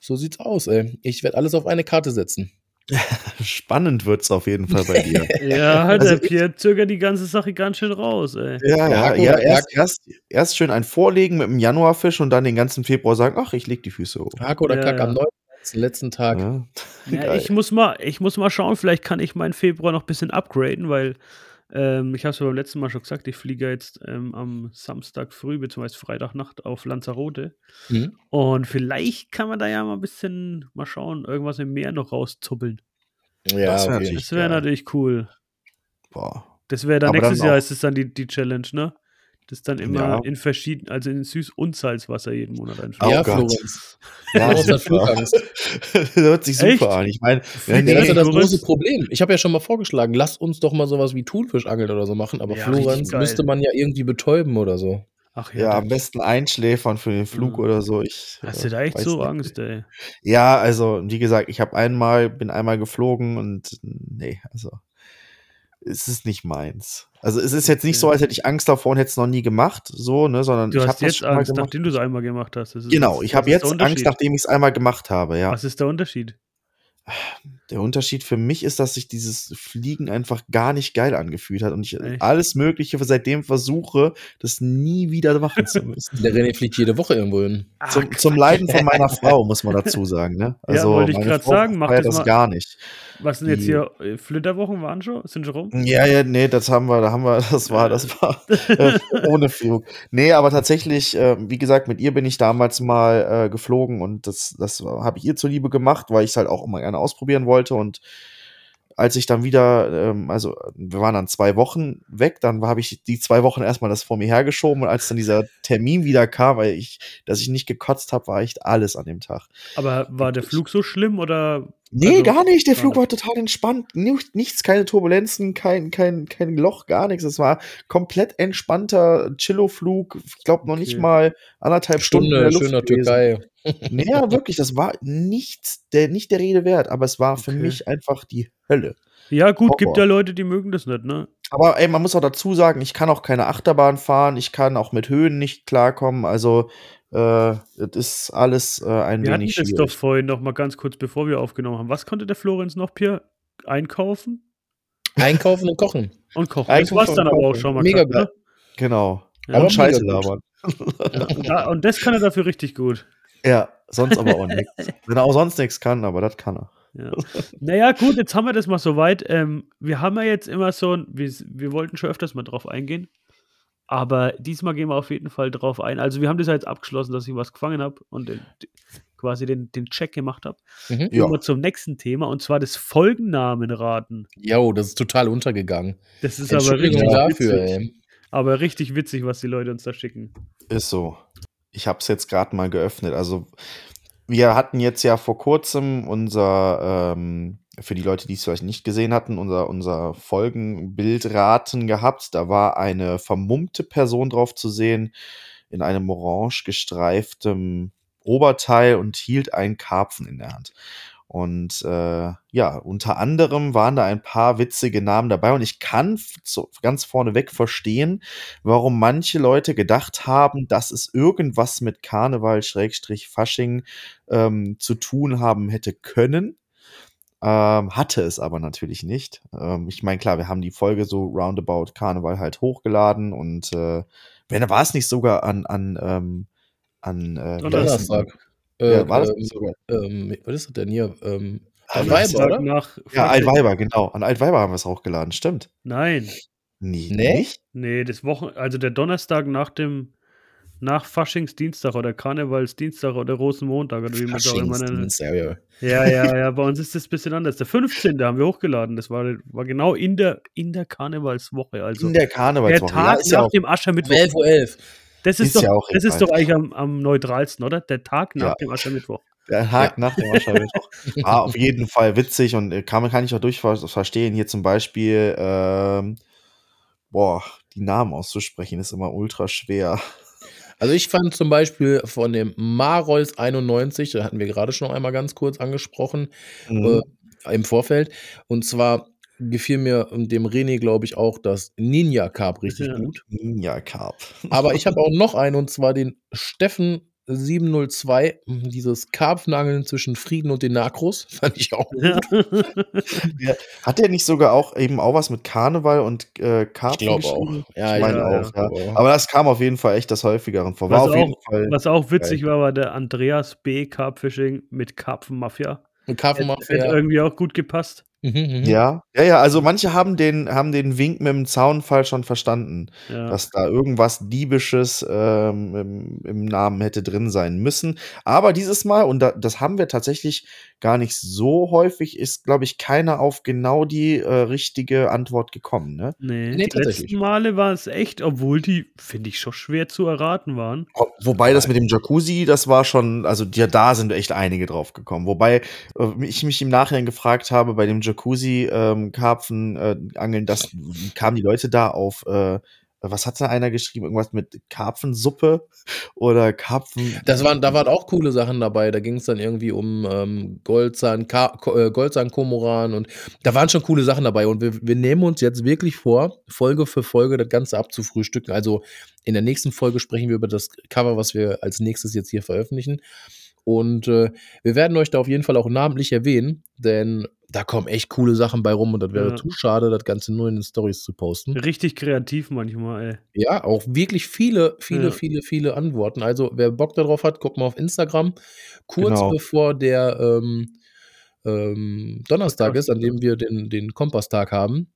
so sieht's aus, ey. Ich werde alles auf eine Karte setzen. Spannend wird's auf jeden Fall bei dir. ja, halt, also der Pierre zögert die ganze Sache ganz schön raus, ey. Ja, ja, ja erst, erst, erst, schön ein Vorlegen mit dem Januarfisch und dann den ganzen Februar sagen, ach, ich leg die Füße hoch. Hack oder ja, Kack ja. am 9 letzten, letzten Tag. Ja. Ja, ich, muss mal, ich muss mal schauen, vielleicht kann ich meinen Februar noch ein bisschen upgraden, weil ähm, ich habe es beim letzten Mal schon gesagt, ich fliege jetzt ähm, am Samstag früh bzw. Freitagnacht auf Lanzarote. Mhm. Und vielleicht kann man da ja mal ein bisschen mal schauen, irgendwas im Meer noch rauszuppeln. Ja, das wäre natürlich, wär natürlich, cool. Boah. Das wäre dann Aber nächstes dann Jahr, ist es dann die, die Challenge, ne? Das dann immer Ja. in verschieden also in Süß und Salzwasser jeden Monat einfliegen. Oh Ja. Florenz. Ja. Das hört sich super Echt? an. Ich meine, Ja, Ja, nee, das ist ja das große Problem. Ich habe ja schon mal vorgeschlagen, lasst uns doch mal sowas wie Thunfischangeln oder so machen, aber Ja, Florenz müsste man ja irgendwie betäuben oder so. Ach ja, da am besten einschläfern für den Flug Ja. oder so. Ich, hast äh, du da echt so nicht. Angst, ey? Ja, also, wie gesagt, ich habe einmal bin einmal geflogen und nee, also es ist nicht meins. Also es ist jetzt nicht so, als hätte ich Angst davor und hätte es noch nie gemacht, so, ne, sondern du ich habe jetzt Angst, nachdem du es einmal gemacht hast. genau, ich habe jetzt Angst, nachdem ich es einmal gemacht habe, ja. Was ist der Unterschied? Der Unterschied für mich ist, dass sich dieses Fliegen einfach gar nicht geil angefühlt hat und ich Echt? alles Mögliche seitdem versuche, das nie wieder machen zu müssen. Der René fliegt jede Woche irgendwo hin. Zum, zum Leiden von meiner Frau, muss man dazu sagen. Ne? Also, ja, wollte ich gerade sagen, macht das, das gar nicht. Was sind jetzt hier äh, Flitterwochen waren schon? Sind schon rum? Ja, ja, nee, das haben wir, da haben wir, das war, das war äh, ohne Flug. Nee, aber tatsächlich, äh, wie gesagt, mit ihr bin ich damals mal äh, geflogen und das, das habe ich ihr zuliebe gemacht, weil ich es halt auch immer gerne ausprobieren wollte und als ich dann wieder, ähm, also wir waren dann zwei Wochen weg, dann habe ich die zwei Wochen erstmal das vor mir hergeschoben und als dann dieser Termin wieder kam, weil ich, dass ich nicht gekotzt habe, war echt alles an dem Tag. Aber war der Flug so schlimm oder? Nee, also, gar nicht. Der Flug war total entspannt. Nichts, keine Turbulenzen, kein, kein, kein Loch, gar nichts. Es war komplett entspannter Chillo-Flug. Ich glaube noch okay. nicht mal anderthalb Stunde. Stunde schöner gewesen. Türkei. Naja, wirklich, das war nichts, der, nicht der Rede wert, aber es war für okay. mich einfach die Hölle. Ja, gut, Horror. gibt ja Leute, die mögen das nicht, ne? Aber ey, man muss auch dazu sagen, ich kann auch keine Achterbahn fahren, ich kann auch mit Höhen nicht klarkommen, also äh, das ist alles äh, ein wir wenig hatten das doch vorhin noch mal ganz kurz, bevor wir aufgenommen haben. Was konnte der Florenz noch, Pierre? Einkaufen? Einkaufen und kochen. Und kochen. Einkaufen das war's dann aber auch schon mal. Mega gut. Ne? Genau. Ja, und Scheiße labern. Ja, und, da, und das kann er dafür richtig gut. Ja, sonst aber auch nichts. Wenn er auch sonst nichts kann, aber das kann er. Ja. Naja, gut, jetzt haben wir das mal soweit. Ähm, wir haben ja jetzt immer so ein, wir, wir wollten schon öfters mal drauf eingehen, aber diesmal gehen wir auf jeden Fall drauf ein. Also, wir haben das ja jetzt abgeschlossen, dass ich was gefangen habe und den, quasi den, den Check gemacht habe. Mhm. Ja. wir zum nächsten Thema und zwar das Folgennamenraten. Jo, das ist total untergegangen. Das ist aber richtig dafür, ey. Aber richtig witzig, was die Leute uns da schicken. Ist so. Ich habe es jetzt gerade mal geöffnet. Also wir hatten jetzt ja vor kurzem unser, ähm, für die Leute, die es vielleicht nicht gesehen hatten, unser, unser Folgenbildraten gehabt. Da war eine vermummte Person drauf zu sehen in einem orange gestreiftem Oberteil und hielt einen Karpfen in der Hand. Und äh, ja, unter anderem waren da ein paar witzige Namen dabei und ich kann so ganz vorneweg verstehen, warum manche Leute gedacht haben, dass es irgendwas mit Karneval, Schrägstrich, Fasching ähm, zu tun haben hätte können. Ähm, hatte es aber natürlich nicht. Ähm, ich meine, klar, wir haben die Folge so roundabout Karneval halt hochgeladen und äh, wenn war es nicht sogar an, an, ähm, an äh, Donnerstag. Äh, ja, war das ähm, sogar? Ähm, was ist das denn hier? Ähm, Altweiber, oder? Nach ja, Altweiber, genau. An Altweiber haben wir es hochgeladen, stimmt. Nein. Nee, nee? Nicht? Nee, das Wochen, also der Donnerstag nach dem nach Faschingsdienstag oder Karnevalsdienstag oder Rosenmontag oder wie man es auch immer nennt. Ja, ja, ja, bei uns ist das ein bisschen anders. Der 15. haben wir hochgeladen. Das war, war genau in der, in der Karnevalswoche. Also in der Karnevalswoche. Der Tag ja, nach dem Aschermittwoch. 11.11 Uhr. Das ist, ist doch, ja auch das ist doch eigentlich am, am neutralsten, oder? Der Tag nach ja. dem Aschermittwoch. Der Tag ja. nach dem Aschermittwoch. War auf jeden Fall witzig und äh, kann, kann ich auch durchaus verstehen. Hier zum Beispiel, ähm, boah, die Namen auszusprechen ist immer ultra schwer. Also ich fand zum Beispiel von dem Marols 91, da hatten wir gerade schon einmal ganz kurz angesprochen mhm. äh, im Vorfeld. Und zwar gefiel mir dem René, glaube ich, auch das Ninja Carp richtig ja. gut. Ninja Carp. Aber ich habe auch noch einen und zwar den Steffen 702, dieses Karpfenangeln zwischen Frieden und den Nakros, fand ich auch gut. Ja. Hat der nicht sogar auch eben auch was mit Karneval und äh, Karpfen Ich glaube auch. Ja, ich meine ja, auch, ja. Aber das kam auf jeden Fall echt das häufigeren vor. Was, auch, was auch witzig geil. war, war der Andreas B. Carpfishing mit Karpfenmafia. Mit Karpfenmafia. Hätte irgendwie auch gut gepasst. Mhm, mhm, Ja, ja, ja, also manche haben den, haben den Wink mit dem Zaunfall schon verstanden, Ja. dass da irgendwas Diebisches ähm, im, im Namen hätte drin sein müssen. Aber dieses Mal, und da, das haben wir tatsächlich gar nicht so häufig, ist, glaube ich, keiner auf genau die äh, richtige Antwort gekommen. Ne? Nee, Nee, die letzten Male war es echt, obwohl die, finde ich, schon schwer zu erraten waren. Wobei das mit dem Jacuzzi, das war schon, also ja, da sind echt einige drauf gekommen. Wobei äh, ich mich im Nachhinein gefragt habe, bei dem Jacuzzi, Jacuzzi-Karpfen ähm, äh, angeln, das kamen die Leute da auf äh, was hat da einer geschrieben? Irgendwas mit Karpfensuppe oder Karpfen. Das waren, da waren auch coole Sachen dabei. Da ging es dann irgendwie um ähm, Goldzahn, Ka äh, Goldzahn Komoran und da waren schon coole Sachen dabei. Und wir, wir nehmen uns jetzt wirklich vor, Folge für Folge das Ganze abzufrühstücken. Also in der nächsten Folge sprechen wir über das Cover, was wir als nächstes jetzt hier veröffentlichen. Und äh, wir werden euch da auf jeden Fall auch namentlich erwähnen, denn da kommen echt coole Sachen bei rum und das wäre ja. zu schade, das Ganze nur in den Stories zu posten. Richtig kreativ manchmal, ey. Ja, auch wirklich viele, viele, ja. viele, viele Antworten. Also, wer Bock darauf hat, guckt mal auf Instagram. Kurz genau. bevor der ähm, ähm, Donnerstag ist, an dem wir den, den Kompasstag haben,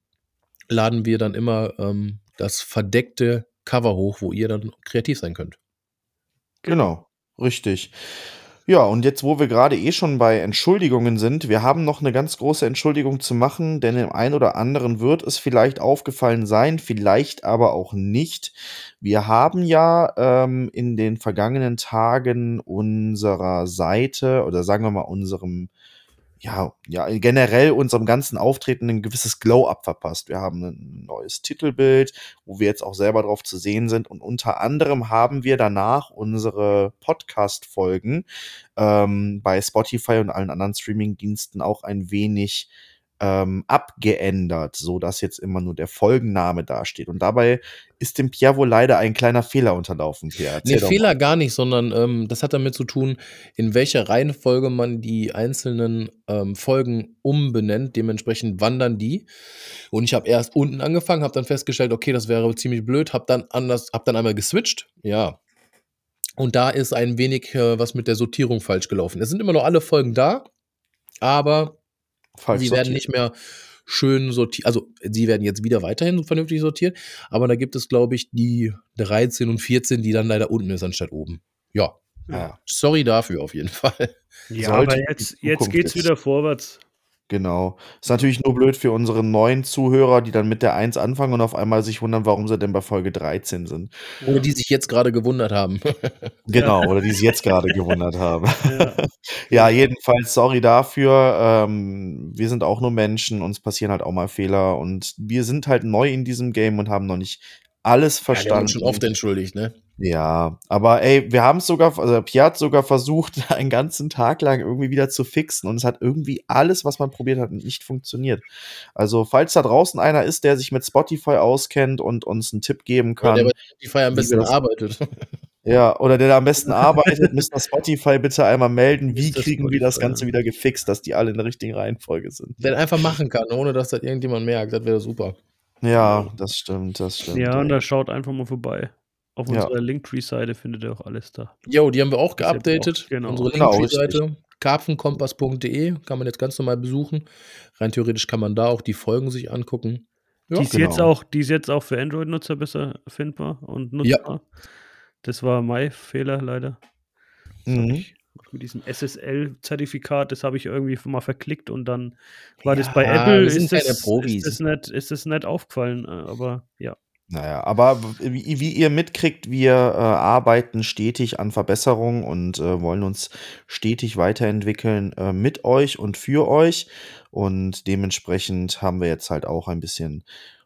laden wir dann immer ähm, das verdeckte Cover hoch, wo ihr dann kreativ sein könnt. Genau, richtig. Ja, und jetzt, wo wir gerade eh schon bei Entschuldigungen sind, wir haben noch eine ganz große Entschuldigung zu machen, denn dem einen oder anderen wird es vielleicht aufgefallen sein, vielleicht aber auch nicht. Wir haben ja ähm, in den vergangenen Tagen unserer Seite oder sagen wir mal unserem ja, ja, generell unserem ganzen Auftreten ein gewisses Glow-Up verpasst. Wir haben ein neues Titelbild, wo wir jetzt auch selber drauf zu sehen sind. Und unter anderem haben wir danach unsere Podcast-Folgen ähm, bei Spotify und allen anderen Streaming-Diensten auch ein wenig ähm, abgeändert, so dass jetzt immer nur der Folgenname dasteht. Und dabei ist dem wohl leider ein kleiner Fehler unterlaufen, Pierre. nee, Fehler gar nicht, sondern ähm, das hat damit zu tun, in welcher Reihenfolge man die einzelnen ähm, Folgen umbenennt. Dementsprechend wandern die. Und ich habe erst unten angefangen, habe dann festgestellt, okay, das wäre ziemlich blöd, habe dann anders, habe dann einmal geswitcht. Ja. Und da ist ein wenig äh, was mit der Sortierung falsch gelaufen. Es sind immer noch alle Folgen da, aber Falsch sie werden nicht mehr schön sortiert, also sie werden jetzt wieder weiterhin vernünftig sortiert, aber da gibt es, glaube ich, die 13 und 14, die dann leider unten ist anstatt oben. Ja. ja. Sorry dafür auf jeden Fall. Ja, Sollte aber jetzt, jetzt geht es wieder vorwärts. Genau. Ist natürlich nur blöd für unsere neuen Zuhörer, die dann mit der 1 anfangen und auf einmal sich wundern, warum sie denn bei Folge 13 sind. Oder die sich jetzt gerade gewundert haben. genau, oder die sich jetzt gerade gewundert haben. Ja. ja. jedenfalls sorry dafür. Ähm, wir sind auch nur Menschen, uns passieren halt auch mal Fehler und wir sind halt neu in diesem Game und haben noch nicht alles verstanden. Ja, wir haben schon oft entschuldigt, ne? Ja, aber ey, wir haben es sogar, also Pierre hat sogar versucht, einen ganzen Tag lang irgendwie wieder zu fixen und es hat irgendwie alles, was man probiert hat, nicht funktioniert. Also, falls da draußen einer ist, der sich mit Spotify auskennt und uns einen Tipp geben kann. Oder der bei Spotify am besten arbeitet. Ja, oder der da am besten arbeitet, Mr. Spotify bitte einmal melden, wie kriegen wir das Ganze wieder gefixt, dass die alle in der richtigen Reihenfolge sind. Der einfach machen kann, ohne dass das irgendjemand merkt, das wäre super. Ja, das stimmt, das stimmt. Ja, und da schaut einfach mal vorbei. Auf ja. unserer Linktree-Seite findet ihr auch alles da. Jo, die haben wir auch geupdatet. Auch, genau. Unsere genau, Linktree-Seite, karpfenkompass.de, kann man jetzt ganz normal besuchen. Rein theoretisch kann man da auch die Folgen sich angucken. Ja, die, ist genau. jetzt auch, die ist jetzt auch für Android-Nutzer besser findbar und nutzbar. Ja. Das war mein Fehler leider. Mhm. mit diesem SSL-Zertifikat, das habe ich irgendwie mal verklickt und dann war ja, das bei Apple, ist das, ist, das nicht, ist das nicht aufgefallen, äh, aber ja. Naja, aber wie, wie ihr mitkriegt, wir äh, arbeiten stetig an Verbesserungen und äh, wollen uns stetig weiterentwickeln äh, mit euch und für euch. Und dementsprechend haben wir jetzt halt auch ein bisschen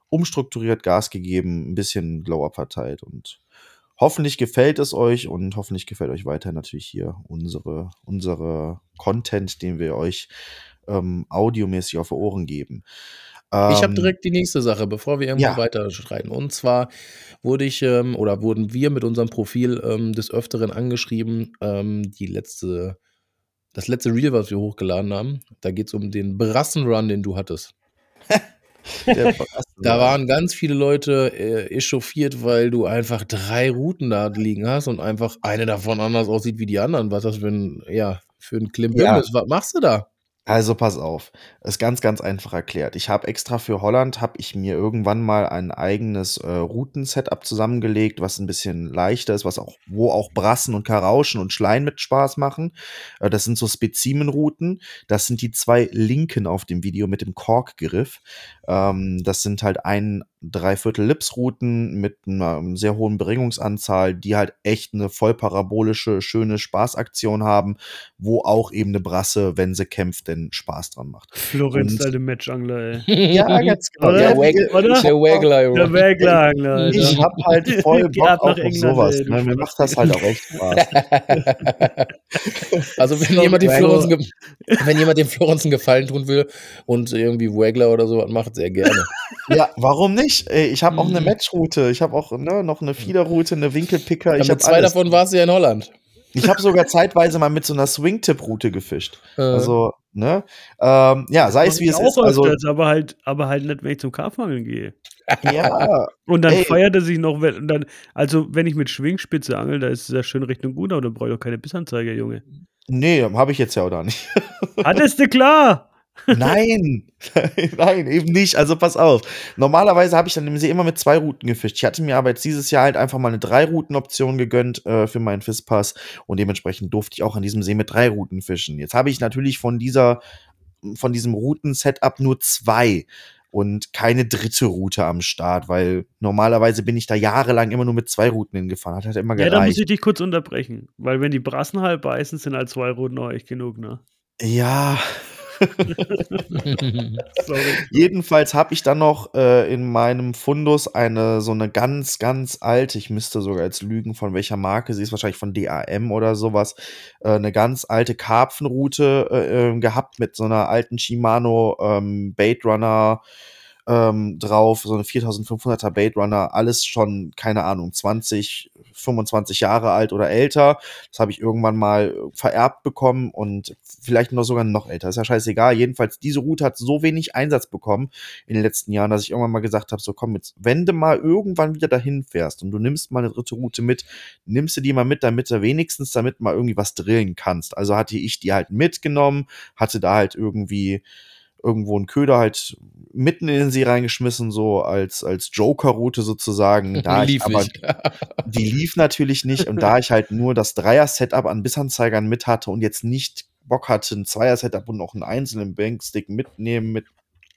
umstrukturiert Gas gegeben, ein bisschen Glow-Up verteilt und hoffentlich gefällt es euch und hoffentlich gefällt euch weiter natürlich hier unsere, unsere Content, den wir euch ähm, audiomäßig auf Ohren geben. Ich habe ähm, direkt die nächste Sache, bevor wir irgendwo ja. weiter schreiten. Und zwar wurde ich ähm, oder wurden wir mit unserem Profil ähm, des Öfteren angeschrieben, ähm, die letzte, das letzte Reel, was wir hochgeladen haben. Da geht es um den Brassenrun, den du hattest. da waren ganz viele Leute äh, echauffiert, weil du einfach drei Routen da liegen hast und einfach eine davon anders aussieht wie die anderen. Was das für ein, ja, für ein Klimbim ja. ist. Was machst du da? Also pass auf, ist ganz, ganz einfach erklärt. Ich habe extra für Holland habe ich mir irgendwann mal ein eigenes äh, Routensetup zusammengelegt, was ein bisschen leichter ist, was auch, wo auch Brassen und Karauschen und Schlein mit Spaß machen. Äh, das sind so Spezimenrouten. Das sind die zwei linken auf dem Video mit dem Korkgriff. Ähm, das sind halt ein Dreiviertel Lipsrouten mit einer sehr hohen Beringungsanzahl, die halt echt eine voll parabolische, schöne Spaßaktion haben, wo auch eben eine Brasse, wenn sie kämpft, denn Spaß dran macht. Florenz, alte Matchangler, ey. ja, ganz genau. Der, Wagler, Der Wagler, Ich hab halt voll Bock auf, auf sowas. Ey, ne? Mir macht das halt auch echt Spaß. also wenn jemand, wenn jemand dem Florenz einen Gefallen tun will und irgendwie Wagler oder sowas macht, sehr gerne. Ja, warum nicht? Ich habe auch eine mhm. Matchroute, ich habe auch ne, noch eine Fiederroute, eine Winkelpicker. Ja, mit zwei alles. davon warst du ja in Holland. Ich habe sogar zeitweise mal mit so einer Swingtip-Route gefischt. Äh. Also, ne? Ähm, ja, sei es wie es ist. Also, aber halt, aber halt nicht, wenn ich zum Karpfangeln gehe. Ja. Und dann ey. feiert er sich noch, wenn, dann, also wenn ich mit Schwingspitze angel, da ist es ja schön Richtung Gunau, dann brauche ich doch keine Bissanzeige, Junge. Nee, habe ich jetzt ja oder nicht. Hattest du klar? Nein, nein, eben nicht. Also pass auf. Normalerweise habe ich dann im See immer mit zwei Routen gefischt. Ich hatte mir aber jetzt dieses Jahr halt einfach mal eine Drei-Routen-Option gegönnt äh, für meinen Fisspass und dementsprechend durfte ich auch an diesem See mit drei Routen fischen. Jetzt habe ich natürlich von dieser, von diesem Routen-Setup nur zwei und keine dritte Route am Start, weil normalerweise bin ich da jahrelang immer nur mit zwei Routen hingefahren. Hat halt immer gereicht. Ja, da muss ich dich kurz unterbrechen, weil wenn die Brassen halb beißen, sind halt zwei Routen auch echt genug, ne? Ja, Jedenfalls habe ich dann noch äh, in meinem Fundus eine so eine ganz, ganz alte, ich müsste sogar jetzt lügen, von welcher Marke, sie ist wahrscheinlich von DAM oder sowas, äh, eine ganz alte Karpfenroute äh, ähm, gehabt mit so einer alten Shimano ähm, Bait ähm, drauf, so eine 4500er Bait Runner, alles schon, keine Ahnung, 20, 25 Jahre alt oder älter. Das habe ich irgendwann mal vererbt bekommen und vielleicht noch sogar noch älter. Ist ja scheißegal. Jedenfalls, diese Route hat so wenig Einsatz bekommen in den letzten Jahren, dass ich irgendwann mal gesagt habe: So, komm, jetzt, wenn du mal irgendwann wieder dahin fährst und du nimmst mal eine dritte Route mit, nimmst du die mal mit, damit du wenigstens damit mal irgendwie was drillen kannst. Also hatte ich die halt mitgenommen, hatte da halt irgendwie irgendwo einen Köder halt mitten in den See reingeschmissen, so als, als Joker-Route sozusagen. Da die lief aber, nicht. die lief natürlich nicht. Und da ich halt nur das Dreier-Setup an Bissanzeigern mit hatte und jetzt nicht Bock hatte, ein Zweier-Setup und noch einen einzelnen Bankstick mitnehmen mit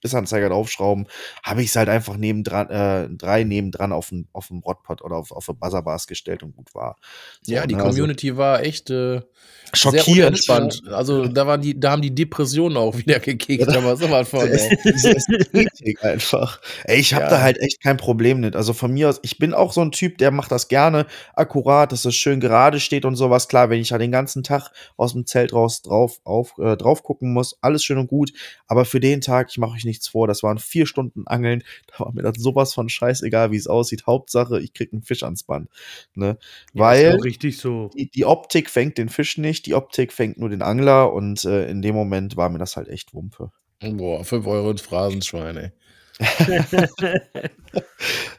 Bissanzeiger draufschrauben, habe ich es halt einfach nebendran, äh, drei nebendran auf den, auf den Rodpot oder auf, auf Buzzerbars gestellt und gut war. So, ja, die ne, also Community also, war echt äh, schockiert. entspannt. Ja. Also da waren die, da haben die Depressionen auch wieder gekickt, ja, aber sowas von. Einfach. Ey, ich habe ja. da halt echt kein Problem mit. Also von mir aus, ich bin auch so ein Typ, der macht das gerne akkurat, dass es schön gerade steht und sowas. Klar, wenn ich ja den ganzen Tag aus dem Zelt raus drauf, auf, äh, drauf gucken muss, alles schön und gut. Aber für den Tag, ich mache euch nichts vor, das waren vier Stunden Angeln. Da war mir dann sowas von scheißegal, wie es aussieht. Hauptsache, ich krieg einen Fisch ans Band. Ne? Weil richtig so. Die, die Optik fängt den Fisch nicht, die Optik fängt nur den Angler und äh, in dem Moment war mir das halt echt Wumpe. Boah, 5 Euro ins Phrasenschwein, ey.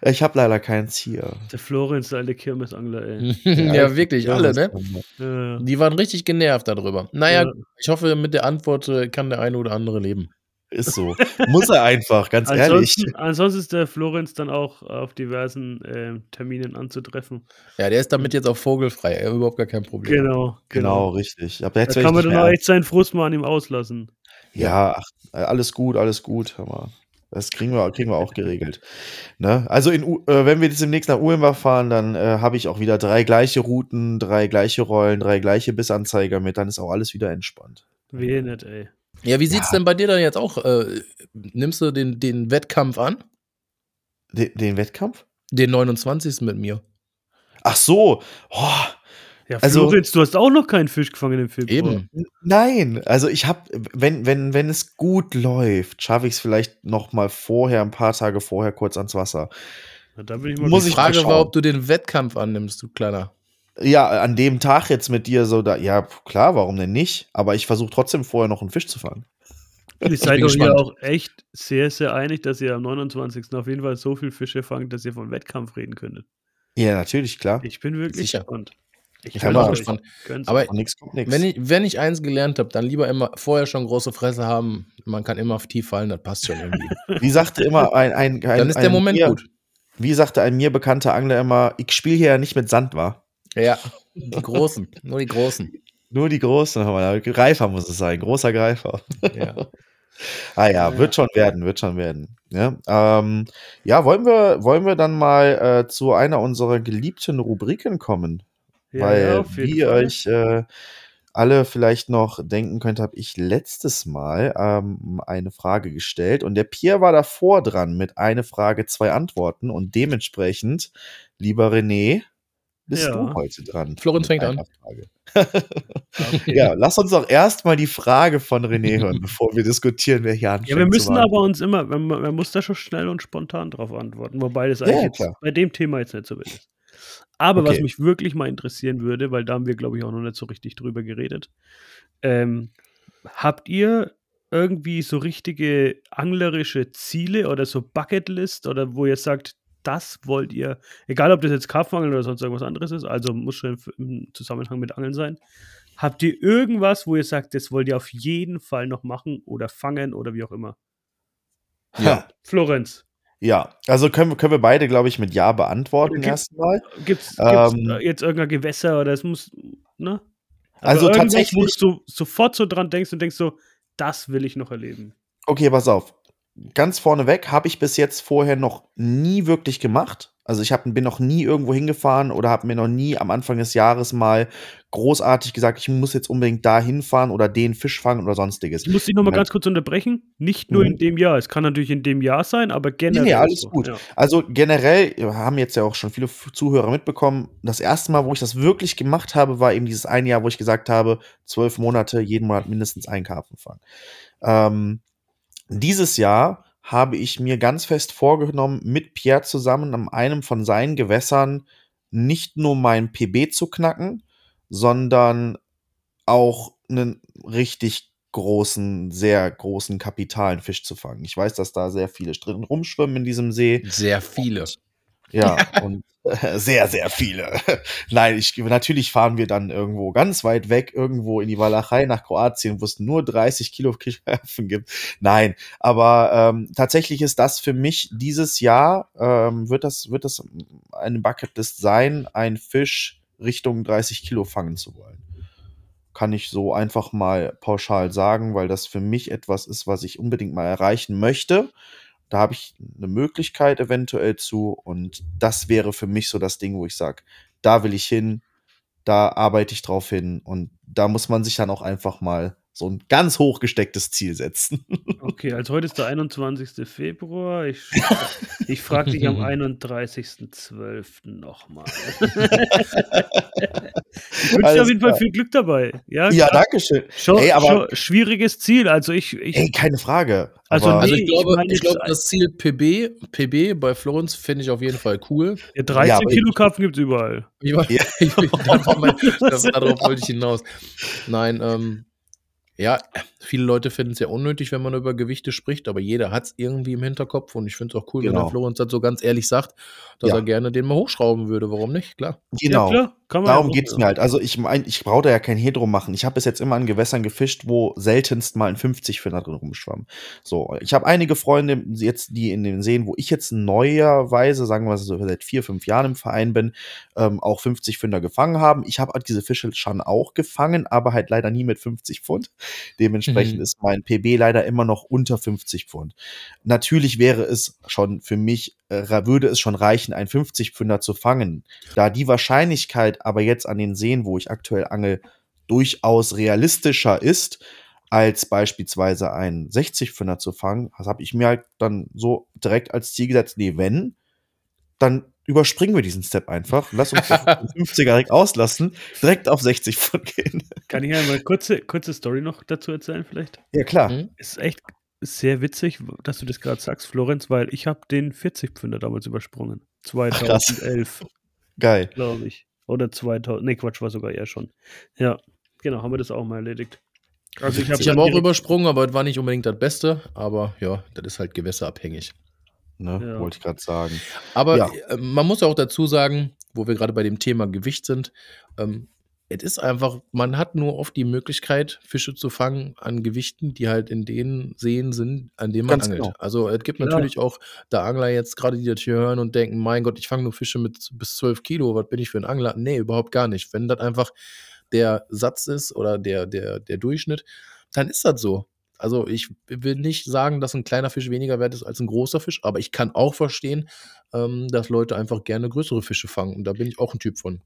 ich habe leider keins hier. Der Florenz, der alte Kirmesangler, ey. ja, ja wirklich, alle, ne? Ja. Die waren richtig genervt darüber. Naja, ja. ich hoffe, mit der Antwort äh, kann der eine oder andere leben. Ist so. Muss er einfach, ganz ansonsten, ehrlich. Ansonsten ist der Florenz dann auch auf diversen äh, Terminen anzutreffen. Ja, der ist damit jetzt auch vogelfrei. Er hat überhaupt gar kein Problem. Genau, genau. Genau, richtig. Aber jetzt da kann man dann auch echt seinen Frust mal an ihm auslassen. Ja, ach, alles gut, alles gut. Aber das kriegen wir, kriegen wir auch geregelt. Ne? Also, in, äh, wenn wir jetzt demnächst nach Ulmbach fahren, dann äh, habe ich auch wieder drei gleiche Routen, drei gleiche Rollen, drei gleiche Bissanzeiger mit. Dann ist auch alles wieder entspannt. Wehe nicht, ey. Ja, wie sieht's ja. denn bei dir dann jetzt auch? Äh, nimmst du den, den Wettkampf an? Den, den Wettkampf? Den 29. mit mir. Ach so. Oh. Ja, also, Florenz, du hast auch noch keinen Fisch gefangen im Februar. Eben. Nein, also ich habe, wenn, wenn, wenn es gut läuft, schaffe ich es vielleicht noch mal vorher, ein paar Tage vorher kurz ans Wasser. Ja, da bin ich mal Muss ich Frage war, ob du den Wettkampf annimmst, du Kleiner. Ja, an dem Tag jetzt mit dir so da, ja, klar, warum denn nicht? Aber ich versuche trotzdem vorher noch einen Fisch zu fangen. Ihr seid doch hier auch echt sehr, sehr einig, dass ihr am 29. auf jeden Fall so viel Fische fangt, dass ihr vom Wettkampf reden könntet. Ja, natürlich, klar. Ich bin wirklich Sicher. gespannt. Ich bin auch gespannt. Aber nix nix. Wenn, ich, wenn ich eins gelernt habe, dann lieber immer vorher schon große Fresse haben. Man kann immer auf tief fallen, das passt schon irgendwie. Wie sagte immer ein, ein, ein Dann ist der Moment mir, gut. Wie sagte ein mir bekannter Angler immer, ich spiele hier ja nicht mit Sand, war. Ja, die Großen, nur die Großen. Nur die Großen, Greifer muss es sein, großer Greifer. Ja. Ah ja, wird schon werden, wird schon werden. Ja, ähm, ja wollen, wir, wollen wir dann mal äh, zu einer unserer geliebten Rubriken kommen? Ja, Weil, ja, wie ihr euch äh, alle vielleicht noch denken könnt, habe ich letztes Mal ähm, eine Frage gestellt und der Pierre war davor dran mit eine Frage, zwei Antworten und dementsprechend, lieber René, bist ja. du heute dran. Florenz fängt an. okay. Ja, lass uns doch erstmal die Frage von René hören, bevor wir diskutieren, wer hier anfängt. Ja, wir müssen aber uns immer, man, man, muss da schon schnell und spontan drauf antworten, wobei das eigentlich ja, bei dem Thema jetzt nicht so wild ist. Aber okay. was mich wirklich mal interessieren würde, weil da haben wir, glaube ich, auch noch nicht so richtig drüber geredet. Ähm, habt ihr irgendwie so richtige anglerische Ziele oder so Bucketlist oder wo ihr sagt, das wollt ihr, egal ob das jetzt Karpfenangeln oder sonst irgendwas anderes ist, also muss schon im Zusammenhang mit Angeln sein. Habt ihr irgendwas, wo ihr sagt, das wollt ihr auf jeden Fall noch machen oder fangen oder wie auch immer? Ja. Florenz. Ja, also können, können wir beide, glaube ich, mit Ja beantworten erstmal. Gibt es ähm, jetzt irgendein Gewässer oder es muss, ne? Also, also tatsächlich. Wo du sofort so dran denkst und denkst so, das will ich noch erleben. Okay, pass auf ganz vorneweg habe ich bis jetzt vorher noch nie wirklich gemacht. Also ich hab, bin noch nie irgendwo hingefahren oder habe mir noch nie am Anfang des Jahres mal großartig gesagt, ich muss jetzt unbedingt da hinfahren oder den Fisch fangen oder sonstiges. Ich muss dich nochmal ganz kurz unterbrechen. Nicht nur mhm. in dem Jahr. Es kann natürlich in dem Jahr sein, aber generell. Nee, nee alles so. gut. Ja. Also generell haben jetzt ja auch schon viele Zuhörer mitbekommen. Das erste Mal, wo ich das wirklich gemacht habe, war eben dieses eine Jahr, wo ich gesagt habe, zwölf Monate, jeden Monat mindestens einen Karpfen fangen. Ähm, dieses Jahr habe ich mir ganz fest vorgenommen, mit Pierre zusammen an einem von seinen Gewässern nicht nur mein PB zu knacken, sondern auch einen richtig großen, sehr großen kapitalen Fisch zu fangen. Ich weiß, dass da sehr viele drin rumschwimmen in diesem See. Sehr viele. Und ja, und sehr, sehr viele. Nein, ich, natürlich fahren wir dann irgendwo ganz weit weg, irgendwo in die Walachei nach Kroatien, wo es nur 30 Kilo Karpfen gibt. Nein, aber ähm, tatsächlich ist das für mich dieses Jahr, ähm, wird, das, wird das eine Bucketlist sein, ein Fisch Richtung 30 Kilo fangen zu wollen. Kann ich so einfach mal pauschal sagen, weil das für mich etwas ist, was ich unbedingt mal erreichen möchte. Da habe ich eine Möglichkeit eventuell zu und das wäre für mich so das Ding, wo ich sage, da will ich hin, da arbeite ich drauf hin und da muss man sich dann auch einfach mal so ein ganz hoch gestecktes Ziel setzen. Okay, also heute ist der 21. Februar. Ich, ich frage dich am 31.12. nochmal. ich wünsche dir auf jeden Fall viel Glück dabei. Ja, ja danke schön. Schon, Ey, aber, schon schwieriges Ziel. Also ich, ich Ey, keine Frage. Also, nee, also ich glaube, ich, ich glaube das Ziel PB, PB bei Florenz finde ich auf jeden Fall cool. Ja, 13 ja, Kilo Karpfen gibt es überall. Ich, ja. das, darauf wollte ich hinaus. Nein, ähm, ja, viele Leute finden es ja unnötig, wenn man über Gewichte spricht, aber jeder hat es irgendwie im Hinterkopf und ich finde es auch cool, genau. wenn der Florenz das so ganz ehrlich sagt, dass ja. er gerne den mal hochschrauben würde. Warum nicht? Klar. Genau. Ja, klar. Darum geht es mir halt. Also ich meine, ich brauche da ja kein Hedro machen. Ich habe bis jetzt immer an Gewässern gefischt, wo seltenst mal ein 50 Finner drin rumschwamm. So, ich habe einige Freunde jetzt, die in den Seen, wo ich jetzt neuerweise, sagen wir mal so seit vier, fünf Jahren im Verein bin, ähm, auch 50 Finder gefangen haben. Ich habe diese Fische schon auch gefangen, aber halt leider nie mit 50 Pfund. Dementsprechend mhm. ist mein PB leider immer noch unter 50 Pfund. Natürlich wäre es schon für mich, würde es schon reichen, einen 50 Pfünder zu fangen. Da die Wahrscheinlichkeit aber jetzt an den Seen, wo ich aktuell angel, durchaus realistischer ist, als beispielsweise einen 60 Pfünder zu fangen, das habe ich mir halt dann so direkt als Ziel gesetzt, nee, wenn, dann überspringen wir diesen Step einfach. Lass uns den 50er direkt auslassen, direkt auf 60 Pfund gehen. Kann ich einmal kurze, kurze Story noch dazu erzählen, vielleicht? Ja, klar. Mhm. Ist echt sehr witzig, dass du das gerade sagst, Florenz, weil ich habe den 40 Pfünder damals übersprungen. 2011. Ach, Geil. Glaube ich. Oder 2000. Nee, Quatsch, war sogar eher schon. Ja, genau, haben wir das auch mal erledigt. Also ich habe hab auch übersprungen, aber es war nicht unbedingt das Beste. Aber ja, das ist halt gewässerabhängig. Ne? Ja. Wollte ich gerade sagen. Aber ja. Äh, man muss auch dazu sagen, wo wir gerade bei dem Thema Gewicht sind, ähm, es ist einfach, man hat nur oft die Möglichkeit, Fische zu fangen an Gewichten, die halt in den Seen sind, an denen man Ganz angelt. Genau. Also es gibt ja. natürlich auch da Angler jetzt gerade, die das hier hören und denken, mein Gott, ich fange nur Fische mit bis 12 Kilo, was bin ich für ein Angler? Nee, überhaupt gar nicht. Wenn das einfach der Satz ist oder der, der, der Durchschnitt, dann ist das so Also ich will nicht sagen, dass ein kleiner Fisch weniger wert ist als ein großer Fisch, aber ich kann auch verstehen, ähm, dass Leute einfach gerne größere Fische fangen. Und da bin ich auch ein Typ von.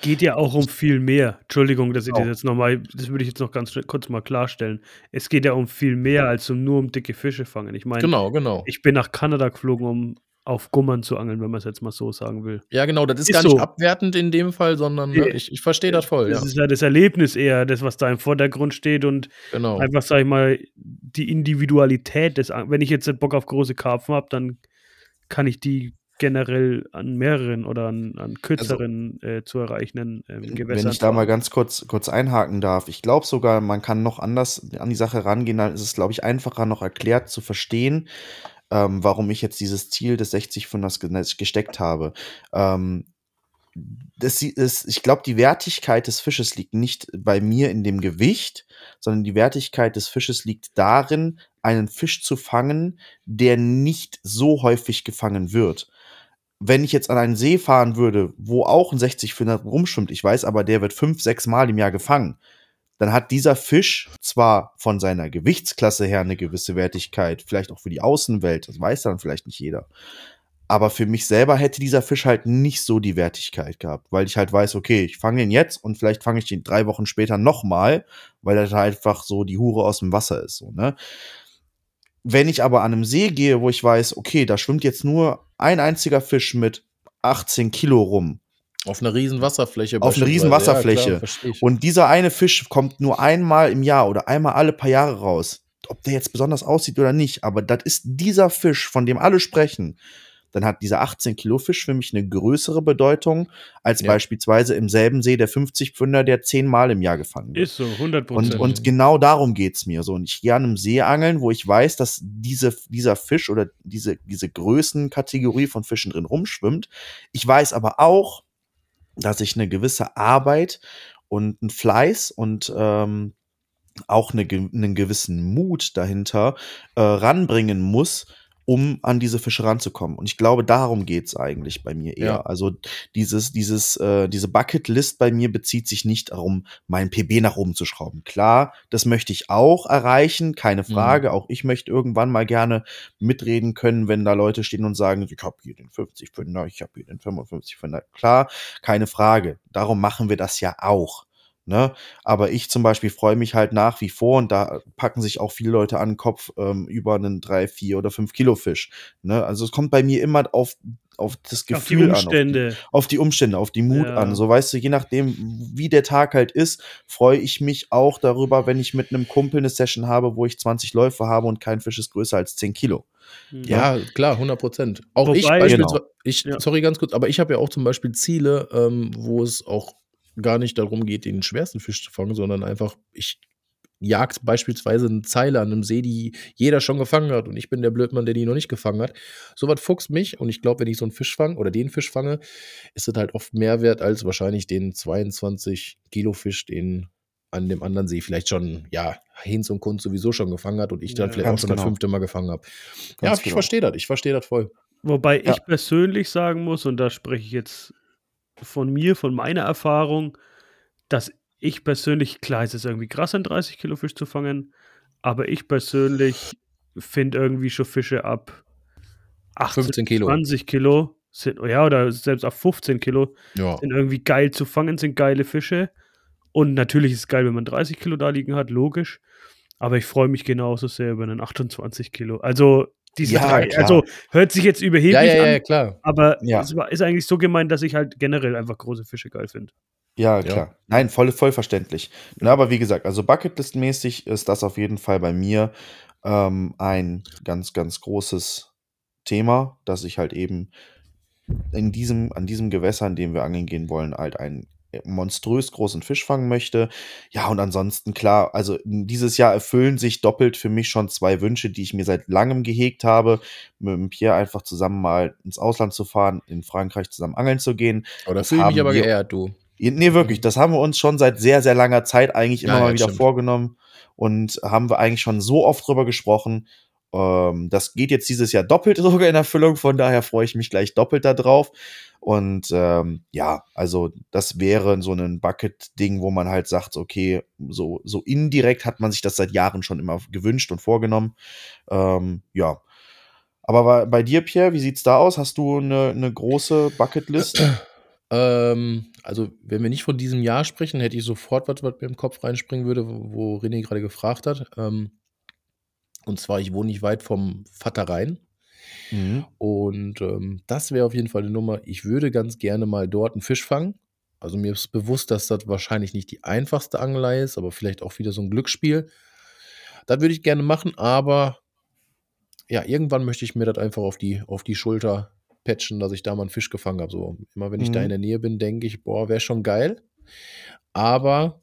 Geht ja auch um viel mehr. Entschuldigung, dass ich das jetzt nochmal, das würde ich jetzt noch ganz kurz mal klarstellen. Es geht ja um viel mehr als um nur um dicke Fische fangen. Ich meine, Genau, genau. ich bin nach Kanada geflogen, um auf Gummern zu angeln, wenn man es jetzt mal so sagen will. Ja, genau, das ist, Ist gar nicht so. abwertend in dem Fall, sondern ne, Nee. ich, ich verstehe das voll, ja. Das ist ja das Erlebnis eher, das, was da im Vordergrund steht und Genau. einfach, sag ich mal, die Individualität des, wenn ich jetzt Bock auf große Karpfen habe, dann kann ich die generell an mehreren oder an, an kürzeren äh, zu erreichenden ähm, Gewässern. Wenn ich da mal ganz kurz, kurz einhaken darf. Ich glaube sogar, man kann noch anders an die Sache rangehen. Dann ist es, glaube ich, einfacher noch erklärt zu verstehen, ähm, warum ich jetzt dieses Ziel des 60 Pfunders ge- gesteckt habe. Ähm, das ist, ich glaube, die Wertigkeit des Fisches liegt nicht bei mir in dem Gewicht, sondern die Wertigkeit des Fisches liegt darin, einen Fisch zu fangen, der nicht so häufig gefangen wird. Wenn ich jetzt an einen See fahren würde, wo auch ein 60 Pfünder rumschwimmt, ich weiß aber, der wird fünf, sechs Mal im Jahr gefangen, dann hat dieser Fisch zwar von seiner Gewichtsklasse her eine gewisse Wertigkeit, vielleicht auch für die Außenwelt, das weiß dann vielleicht nicht jeder. Aber für mich selber hätte dieser Fisch halt nicht so die Wertigkeit gehabt, weil ich halt weiß, okay, ich fange ihn jetzt und vielleicht fange ich ihn drei Wochen später nochmal, weil er halt einfach so die Hure aus dem Wasser ist. So, ne? Wenn ich aber an einem See gehe, wo ich weiß, okay, da schwimmt jetzt nur ein einziger Fisch mit 18 Kilo rum Auf einer riesen Wasserfläche. Auf einer riesen. Wasserfläche. Ja, klar, und dieser eine Fisch kommt nur einmal im Jahr oder einmal alle paar Jahre raus. Ob der jetzt besonders aussieht oder nicht, aber das ist dieser Fisch, von dem alle sprechen. Dann hat dieser 18 Kilo Fisch für mich eine größere Bedeutung als Ja. beispielsweise im selben See der 50 Pfünder, der zehnmal im Jahr gefangen wird. Ist so, 100 Und, Prozent. und genau darum geht's mir so. Und ich gehe an einem See angeln, wo ich weiß, dass diese, dieser Fisch oder diese, diese Größenkategorie von Fischen drin rumschwimmt. Ich weiß aber auch, dass ich eine gewisse Arbeit und einen Fleiß und ähm, auch eine, einen gewissen Mut dahinter äh, ranbringen muss, um an diese Fische ranzukommen. Und ich glaube, darum geht's eigentlich bei mir eher. Ja. Also dieses, dieses, äh, diese Bucketlist bei mir bezieht sich nicht darum, mein PB nach oben zu schrauben. Klar, das möchte ich auch erreichen, keine Frage. Auch ich möchte irgendwann mal gerne mitreden können, wenn da Leute stehen und sagen, ich habe hier den 50 Pfünder, ich habe hier den 55 Pfünder. Klar, keine Frage. Darum machen wir das ja auch. Ne? Aber ich zum Beispiel freue mich halt nach wie vor und da packen sich auch viele Leute an den Kopf ähm, über einen 3, 4 oder 5 Kilo Fisch. Ne? Also es kommt bei mir immer auf, auf das auf die Gefühl an. Umstände. Auf die, auf die Umstände, auf die Mut Ja. an. So weißt du, je nachdem, wie der Tag halt ist, freue ich mich auch darüber, wenn ich mit einem Kumpel eine Session habe, wo ich 20 Läufe habe und kein Fisch ist größer als 10 Kilo. Mhm. Ja, klar, 100 Prozent. Auch ich Wobei- beispielsweise, Genau. ich, Ja. sorry ganz kurz, aber ich habe ja auch zum Beispiel Ziele, ähm, wo es auch gar nicht darum geht, den schwersten Fisch zu fangen, sondern einfach, ich jagt beispielsweise eine Zeile an einem See, die jeder schon gefangen hat und ich bin der Blödmann, der die noch nicht gefangen hat. Sowas fuchst mich und ich glaube, wenn ich so einen Fisch fange oder den Fisch fange, ist das halt oft mehr wert als wahrscheinlich den 22 Kilo Fisch, den an dem anderen See vielleicht schon, ja, Hinz und Kunz sowieso schon gefangen hat und ich dann Ja. vielleicht auch schon das genau. fünfte Mal gefangen habe. Ja, ich genau. verstehe das, ich verstehe das voll. Wobei Ja. ich persönlich sagen muss, und da spreche ich jetzt von mir, von meiner Erfahrung, dass ich persönlich, klar, es ist irgendwie krass, einen 30 Kilo Fisch zu fangen, aber ich persönlich finde irgendwie schon Fische ab 18, 15 Kilo. 20 Kilo sind, ja, oder selbst ab 15 Kilo Ja. sind irgendwie geil zu fangen, sind geile Fische. Und natürlich ist es geil, wenn man 30 Kilo da liegen hat, logisch. Aber ich freue mich genauso sehr über einen 28 Kilo. Also, diese Ja, drei, klar. also hört sich jetzt überheblich Ja, ja, ja, an, ja, klar. aber Ja. es war, ist eigentlich so gemeint, dass ich halt generell einfach große Fische geil finde. Ja, Ja. klar. Nein, voll, voll verständlich. Na, aber wie gesagt, also Bucketlist-mäßig ist das auf jeden Fall bei mir ähm, ein ganz, ganz großes Thema, dass ich halt eben in diesem, an diesem Gewässer, in dem wir angeln gehen wollen, halt einen monströs großen Fisch fangen möchte. Ja, und ansonsten klar, also dieses Jahr erfüllen sich doppelt für mich schon zwei Wünsche, die ich mir seit langem gehegt habe, mit dem Pierre einfach zusammen mal ins Ausland zu fahren, in Frankreich zusammen angeln zu gehen. Aber da Das fühle ich mich aber geehrt, du. Nee, wirklich, das haben wir uns schon seit sehr, sehr langer Zeit eigentlich immer Ja, ja, mal wieder stimmt. vorgenommen und haben wir eigentlich schon so oft drüber gesprochen. Ähm, das geht jetzt dieses Jahr doppelt sogar in Erfüllung, von daher freue ich mich gleich doppelt darauf. Und ähm, ja, also das wäre so ein Bucket-Ding, wo man halt sagt, okay, so, so indirekt hat man sich das seit Jahren schon immer gewünscht und vorgenommen. Ähm, ja. Aber bei dir, Pierre, wie sieht's da aus? Hast du eine, eine große Bucketlist? Ähm, also, wenn wir nicht von diesem Jahr sprechen, hätte ich sofort was, was mir im Kopf reinspringen würde, wo René gerade gefragt hat. Ähm, und zwar, ich wohne nicht weit vom Vater Rhein. Mhm. Und ähm, das wäre auf jeden Fall eine Nummer. Ich würde ganz gerne mal dort einen Fisch fangen. Also mir ist bewusst, dass das wahrscheinlich nicht die einfachste Angelei ist, aber vielleicht auch wieder so ein Glücksspiel. Das würde ich gerne machen, aber ja, irgendwann möchte ich mir das einfach auf die, auf die Schulter patchen, dass ich da mal einen Fisch gefangen habe. So, immer wenn ich mhm. da in der Nähe bin, denke ich, boah, wäre schon geil. Aber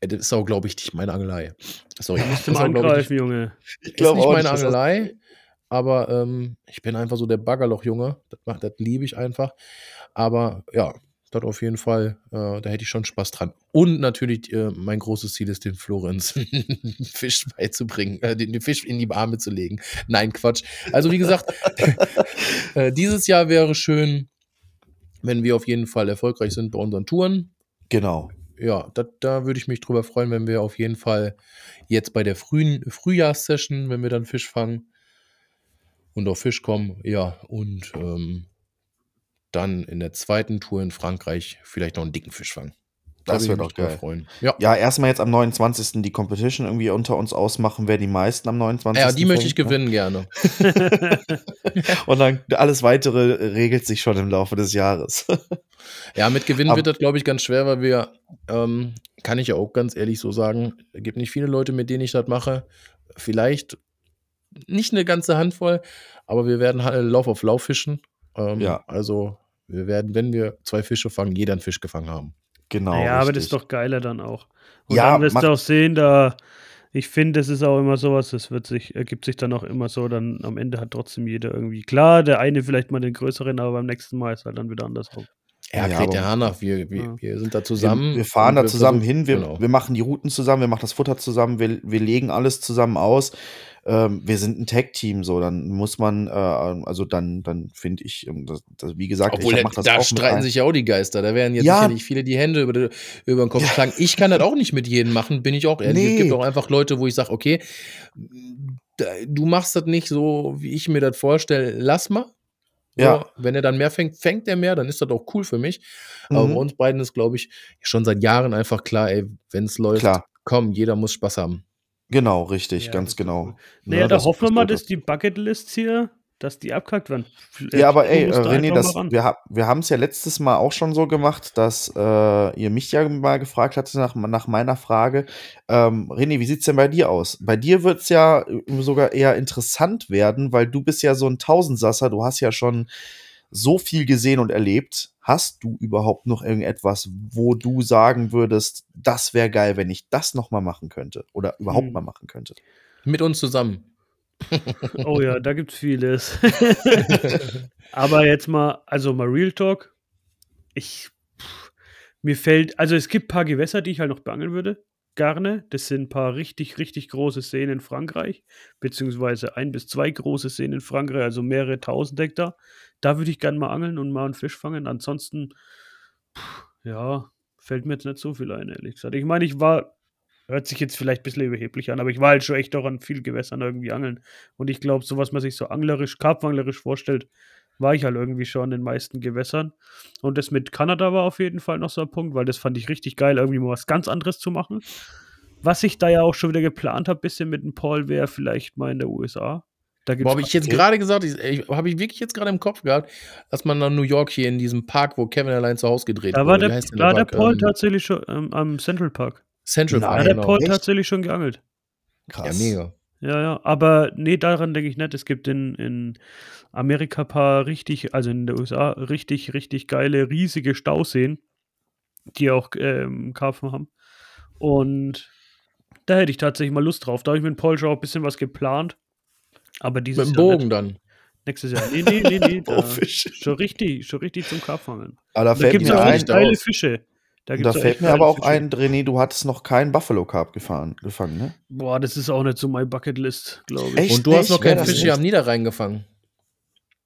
das ist auch, glaube ich, nicht meine Angelei. Sorry, ich muss angreifen, Junge. Ich glaube nicht meine Angelei, aber ähm, ich bin einfach so der Baggerloch-Junge. Das, das liebe ich einfach. Aber ja, das auf jeden Fall, äh, da hätte ich schon Spaß dran. Und natürlich, äh, mein großes Ziel ist, den Florenz Fisch beizubringen, äh, den, den, Fisch in die Arme zu legen. Nein, Quatsch. Also, wie gesagt, äh, dieses Jahr wäre schön, wenn wir auf jeden Fall erfolgreich sind bei unseren Touren. Genau ja, dat, da würde ich mich drüber freuen, wenn wir auf jeden Fall jetzt bei der frühen Frühjahrssession, wenn wir dann Fisch fangen und auf Fisch kommen, ja, und ähm, dann in der zweiten Tour in Frankreich vielleicht noch einen dicken Fisch fangen. Das wird doch geil. Freuen. Ja. ja, erstmal jetzt am 29. die Competition irgendwie unter uns ausmachen, wer die meisten am 29. Ja, die fängt, möchte ich ne? gewinnen gerne. und dann alles weitere regelt sich schon im Laufe des Jahres. ja, mit Gewinnen Aber, wird das, glaube ich, ganz schwer, weil wir, ähm, kann ich ja auch ganz ehrlich so sagen, es gibt nicht viele Leute, mit denen ich das mache. Vielleicht nicht eine ganze Handvoll, aber wir werden halt Lauf auf Lauf fischen. Ähm, ja. Also wir werden, wenn wir zwei Fische fangen, jeder einen Fisch gefangen haben. Genau. Ja, richtig. aber das ist doch geiler dann auch. Und ja, dann wirst du auch sehen, da, ich finde, das ist auch immer sowas, das wird sich, ergibt sich dann auch immer so, dann am Ende hat trotzdem jeder irgendwie, klar, der eine vielleicht mal den größeren, aber beim nächsten Mal ist halt dann wieder andersrum. Ja, ja der Hanach, wir, wir, ja. wir sind da zusammen. Wir, wir fahren da zusammen hin, wir, genau. wir machen die Routen zusammen, wir machen das Futter zusammen, wir, wir legen alles zusammen aus ähm, wir sind ein Tag-Team, so, dann muss man, äh, also dann, dann finde ich, ähm, das, das, wie gesagt, Obwohl, ich mach das da auch streiten sich ja auch die Geister. Da werden jetzt ja. sicherlich viele die Hände über, die, über den Kopf ja. schlagen. Ich kann das auch nicht mit jedem machen, bin ich auch ehrlich. Nee. Es gibt auch einfach Leute, wo ich sage, okay, du machst das nicht so, wie ich mir das vorstelle, lass mal. Ja. Wenn er dann mehr fängt, fängt er mehr, dann ist das auch cool für mich. Mhm. Aber bei uns beiden ist, glaube ich, schon seit Jahren einfach klar, ey, wenn es läuft, klar. komm, jeder muss Spaß haben. Genau, richtig, ja, ganz genau. Cool. Naja, ja, da hoffen wir mal, dass die Bucketlists hier, dass die abkackt werden. Ja, aber ey, äh, René, das, wir, wir haben es ja letztes Mal auch schon so gemacht, dass äh, ihr mich ja mal gefragt hattet nach, nach meiner Frage. Ähm, René, wie sieht es denn bei dir aus? Bei dir wird es ja äh, sogar eher interessant werden, weil du bist ja so ein Tausendsasser, du hast ja schon so viel gesehen und erlebt. Hast du überhaupt noch irgendetwas, wo du sagen würdest, das wäre geil, wenn ich das noch mal machen könnte oder überhaupt hm. mal machen könnte? Mit uns zusammen. oh ja, da gibt's vieles. Aber jetzt mal, also mal Real Talk. Ich, pff, mir fällt, also es gibt ein paar Gewässer, die ich halt noch beangeln würde. Garne, das sind ein paar richtig, richtig große Seen in Frankreich, beziehungsweise ein bis zwei große Seen in Frankreich, also mehrere tausend Hektar. Da würde ich gerne mal angeln und mal einen Fisch fangen. Ansonsten, pff, ja, fällt mir jetzt nicht so viel ein, ehrlich gesagt. Ich meine, ich war, hört sich jetzt vielleicht ein bisschen überheblich an, aber ich war halt schon echt auch an vielen Gewässern irgendwie angeln. Und ich glaube, so was man sich so anglerisch, karpfanglerisch vorstellt, war ich halt irgendwie schon in den meisten Gewässern. Und das mit Kanada war auf jeden Fall noch so ein Punkt, weil das fand ich richtig geil, irgendwie mal was ganz anderes zu machen. Was ich da ja auch schon wieder geplant habe, bisschen mit dem Paul, wäre vielleicht mal in der USA. Da habe ich jetzt gerade gesagt, habe ich wirklich jetzt gerade im Kopf gehabt, dass man nach New York hier in diesem Park, wo Kevin allein zu Hause gedreht da wurde. War der, da der, der Paul ähm, tatsächlich schon ähm, am Central Park. Central Park. Da hat der genau. Paul Echt? tatsächlich schon geangelt. Krass. Ja, mega. Ja, ja, aber nee, daran denke ich nicht. Es gibt in, in Amerika ein paar richtig, also in den USA, richtig, richtig geile, riesige Stauseen, die auch ähm, Karpfen haben. Und da hätte ich tatsächlich mal Lust drauf. Da habe ich mit Paul schon auch ein bisschen was geplant. Aber dieses Mit dem Bogen Jahr dann. Nächstes Jahr. Nee, nee, nee, nee. Da, schon richtig, schon richtig zum Karpfangeln. Aber da, da fällt mir ein, geile Fische. Da, da fällt mir aber auch Fische. ein, René, du hattest noch keinen Buffalo Carp gefahren, gefangen, ne? Boah, das ist auch nicht so mein Bucketlist, glaube ich. Echt Und du nicht? hast noch keinen Fisch hier am Niederrhein gefangen.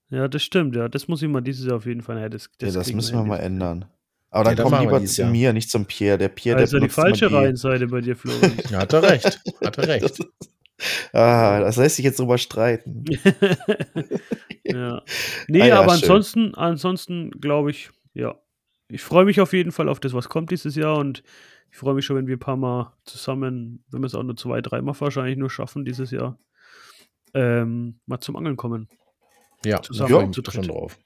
Ja, das stimmt, ja. Das muss ich mal dieses Jahr auf jeden Fall. Ja, das, das, ja, das müssen wir mal ändern. Aber dann ja, komm lieber zu mir, nicht zum Pierre. Der Pierre, also der die falsche Reihenseite bei dir, Florian. ja, hat er recht. Hat er recht. ah, das lässt sich jetzt drüber streiten. ja. Nee, ah, ja, aber ansonsten, ansonsten glaube ich, ja. Ich freue mich auf jeden Fall auf das, was kommt dieses Jahr und ich freue mich schon, wenn wir ein paar Mal zusammen, wenn wir es auch nur zwei, dreimal wahrscheinlich nur schaffen dieses Jahr, ähm, mal zum Angeln kommen. Ja, zusammen ja, zu schon drauf.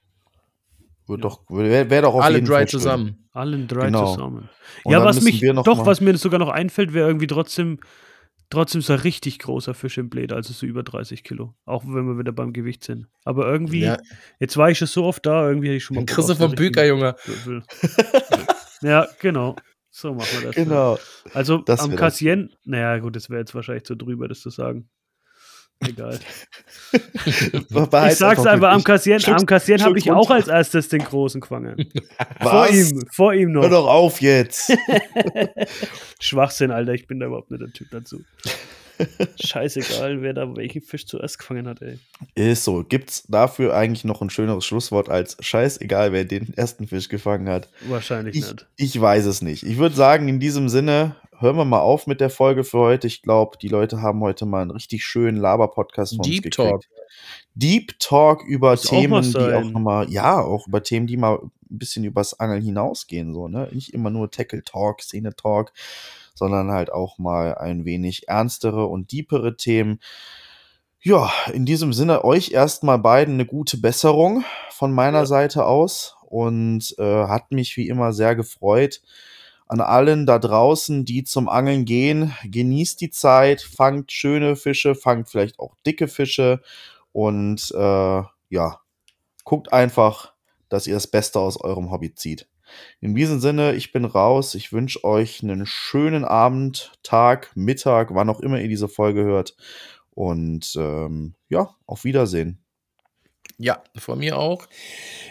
Wäre doch, wär, wär doch auf Alle drei zusammen. Alle drei genau. zusammen. Und ja, was mich doch, was mir sogar noch einfällt, wäre irgendwie trotzdem, trotzdem so ein richtig großer Fisch im Blät, also so über 30 Kilo. Auch wenn wir wieder beim Gewicht sind. Aber irgendwie, ja. jetzt war ich schon so oft da, irgendwie hätte ich schon mal. Chrisse vom Büker, Junge. ja, genau. So machen wir das. Genau. Also das am Cassien, naja, gut, das wäre jetzt wahrscheinlich zu drüber, das zu sagen. Egal. ich sag's einfach, am Kassieren, am Kassieren habe ich auch als erstes den großen gefangen. Vor ihm, vor ihm noch. Hör doch auf jetzt. Schwachsinn, Alter, ich bin da überhaupt nicht der Typ dazu. Scheißegal, wer da welchen Fisch zuerst gefangen hat, ey. Ist so. Gibt's dafür eigentlich noch ein schöneres Schlusswort als scheißegal, wer den ersten Fisch gefangen hat? Wahrscheinlich ich, nicht. Ich weiß es nicht. Ich würde sagen, in diesem Sinne, hören wir mal auf mit der Folge für heute. Ich glaube, die Leute haben heute mal einen richtig schönen Laber-Podcast von Deep uns gekriegt. Talk. Deep Talk über Muss Themen, auch die auch nochmal, ja, auch über Themen, die mal ein bisschen übers Angeln hinausgehen, so, ne? Nicht immer nur Tackle Talk, Szene Talk, sondern halt auch mal ein wenig ernstere und deepere Themen. Ja, in diesem Sinne euch erstmal beiden eine gute Besserung von meiner ja. Seite aus und äh, hat mich wie immer sehr gefreut, an allen da draußen, die zum Angeln gehen. Genießt die Zeit, fangt schöne Fische, fangt vielleicht auch dicke Fische und äh, ja, guckt einfach, dass ihr das Beste aus eurem Hobby zieht. In diesem Sinne, ich bin raus. Ich wünsche euch einen schönen Abend, Tag, Mittag, wann auch immer ihr diese Folge hört. Und ähm, ja, auf Wiedersehen. Ja, von mir auch.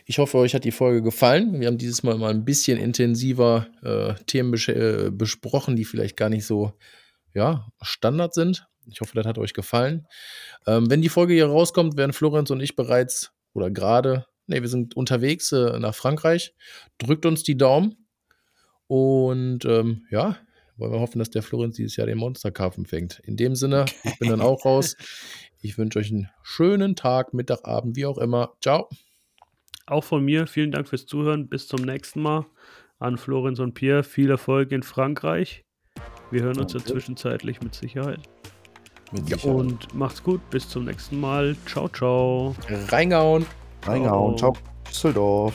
Ich hoffe, euch hat die Folge gefallen. Wir haben dieses Mal mal ein bisschen intensiver äh, Themen bes äh, besprochen, die vielleicht gar nicht so ja, Standard sind. Ich hoffe, das hat euch gefallen. Ähm, wenn die Folge hier rauskommt, werden Florenz und ich bereits oder gerade, ne, wir sind unterwegs äh, nach Frankreich. Drückt uns die Daumen. Und ähm, ja, wollen wir hoffen, dass der Florenz dieses Jahr den Monsterkarpfen fängt. In dem Sinne, ich bin dann auch raus. Ich wünsche euch einen schönen Tag, Mittag, Abend, wie auch immer. Ciao. Auch von mir vielen Dank fürs Zuhören. Bis zum nächsten Mal. An Florenz und Pierre viel Erfolg in Frankreich. Wir hören uns ja zwischenzeitlich mit Sicherheit. Mit Sicherheit. Und macht's gut. Bis zum nächsten Mal. Ciao, ciao. Reingauen. Reingauen. Ciao. Düsseldorf.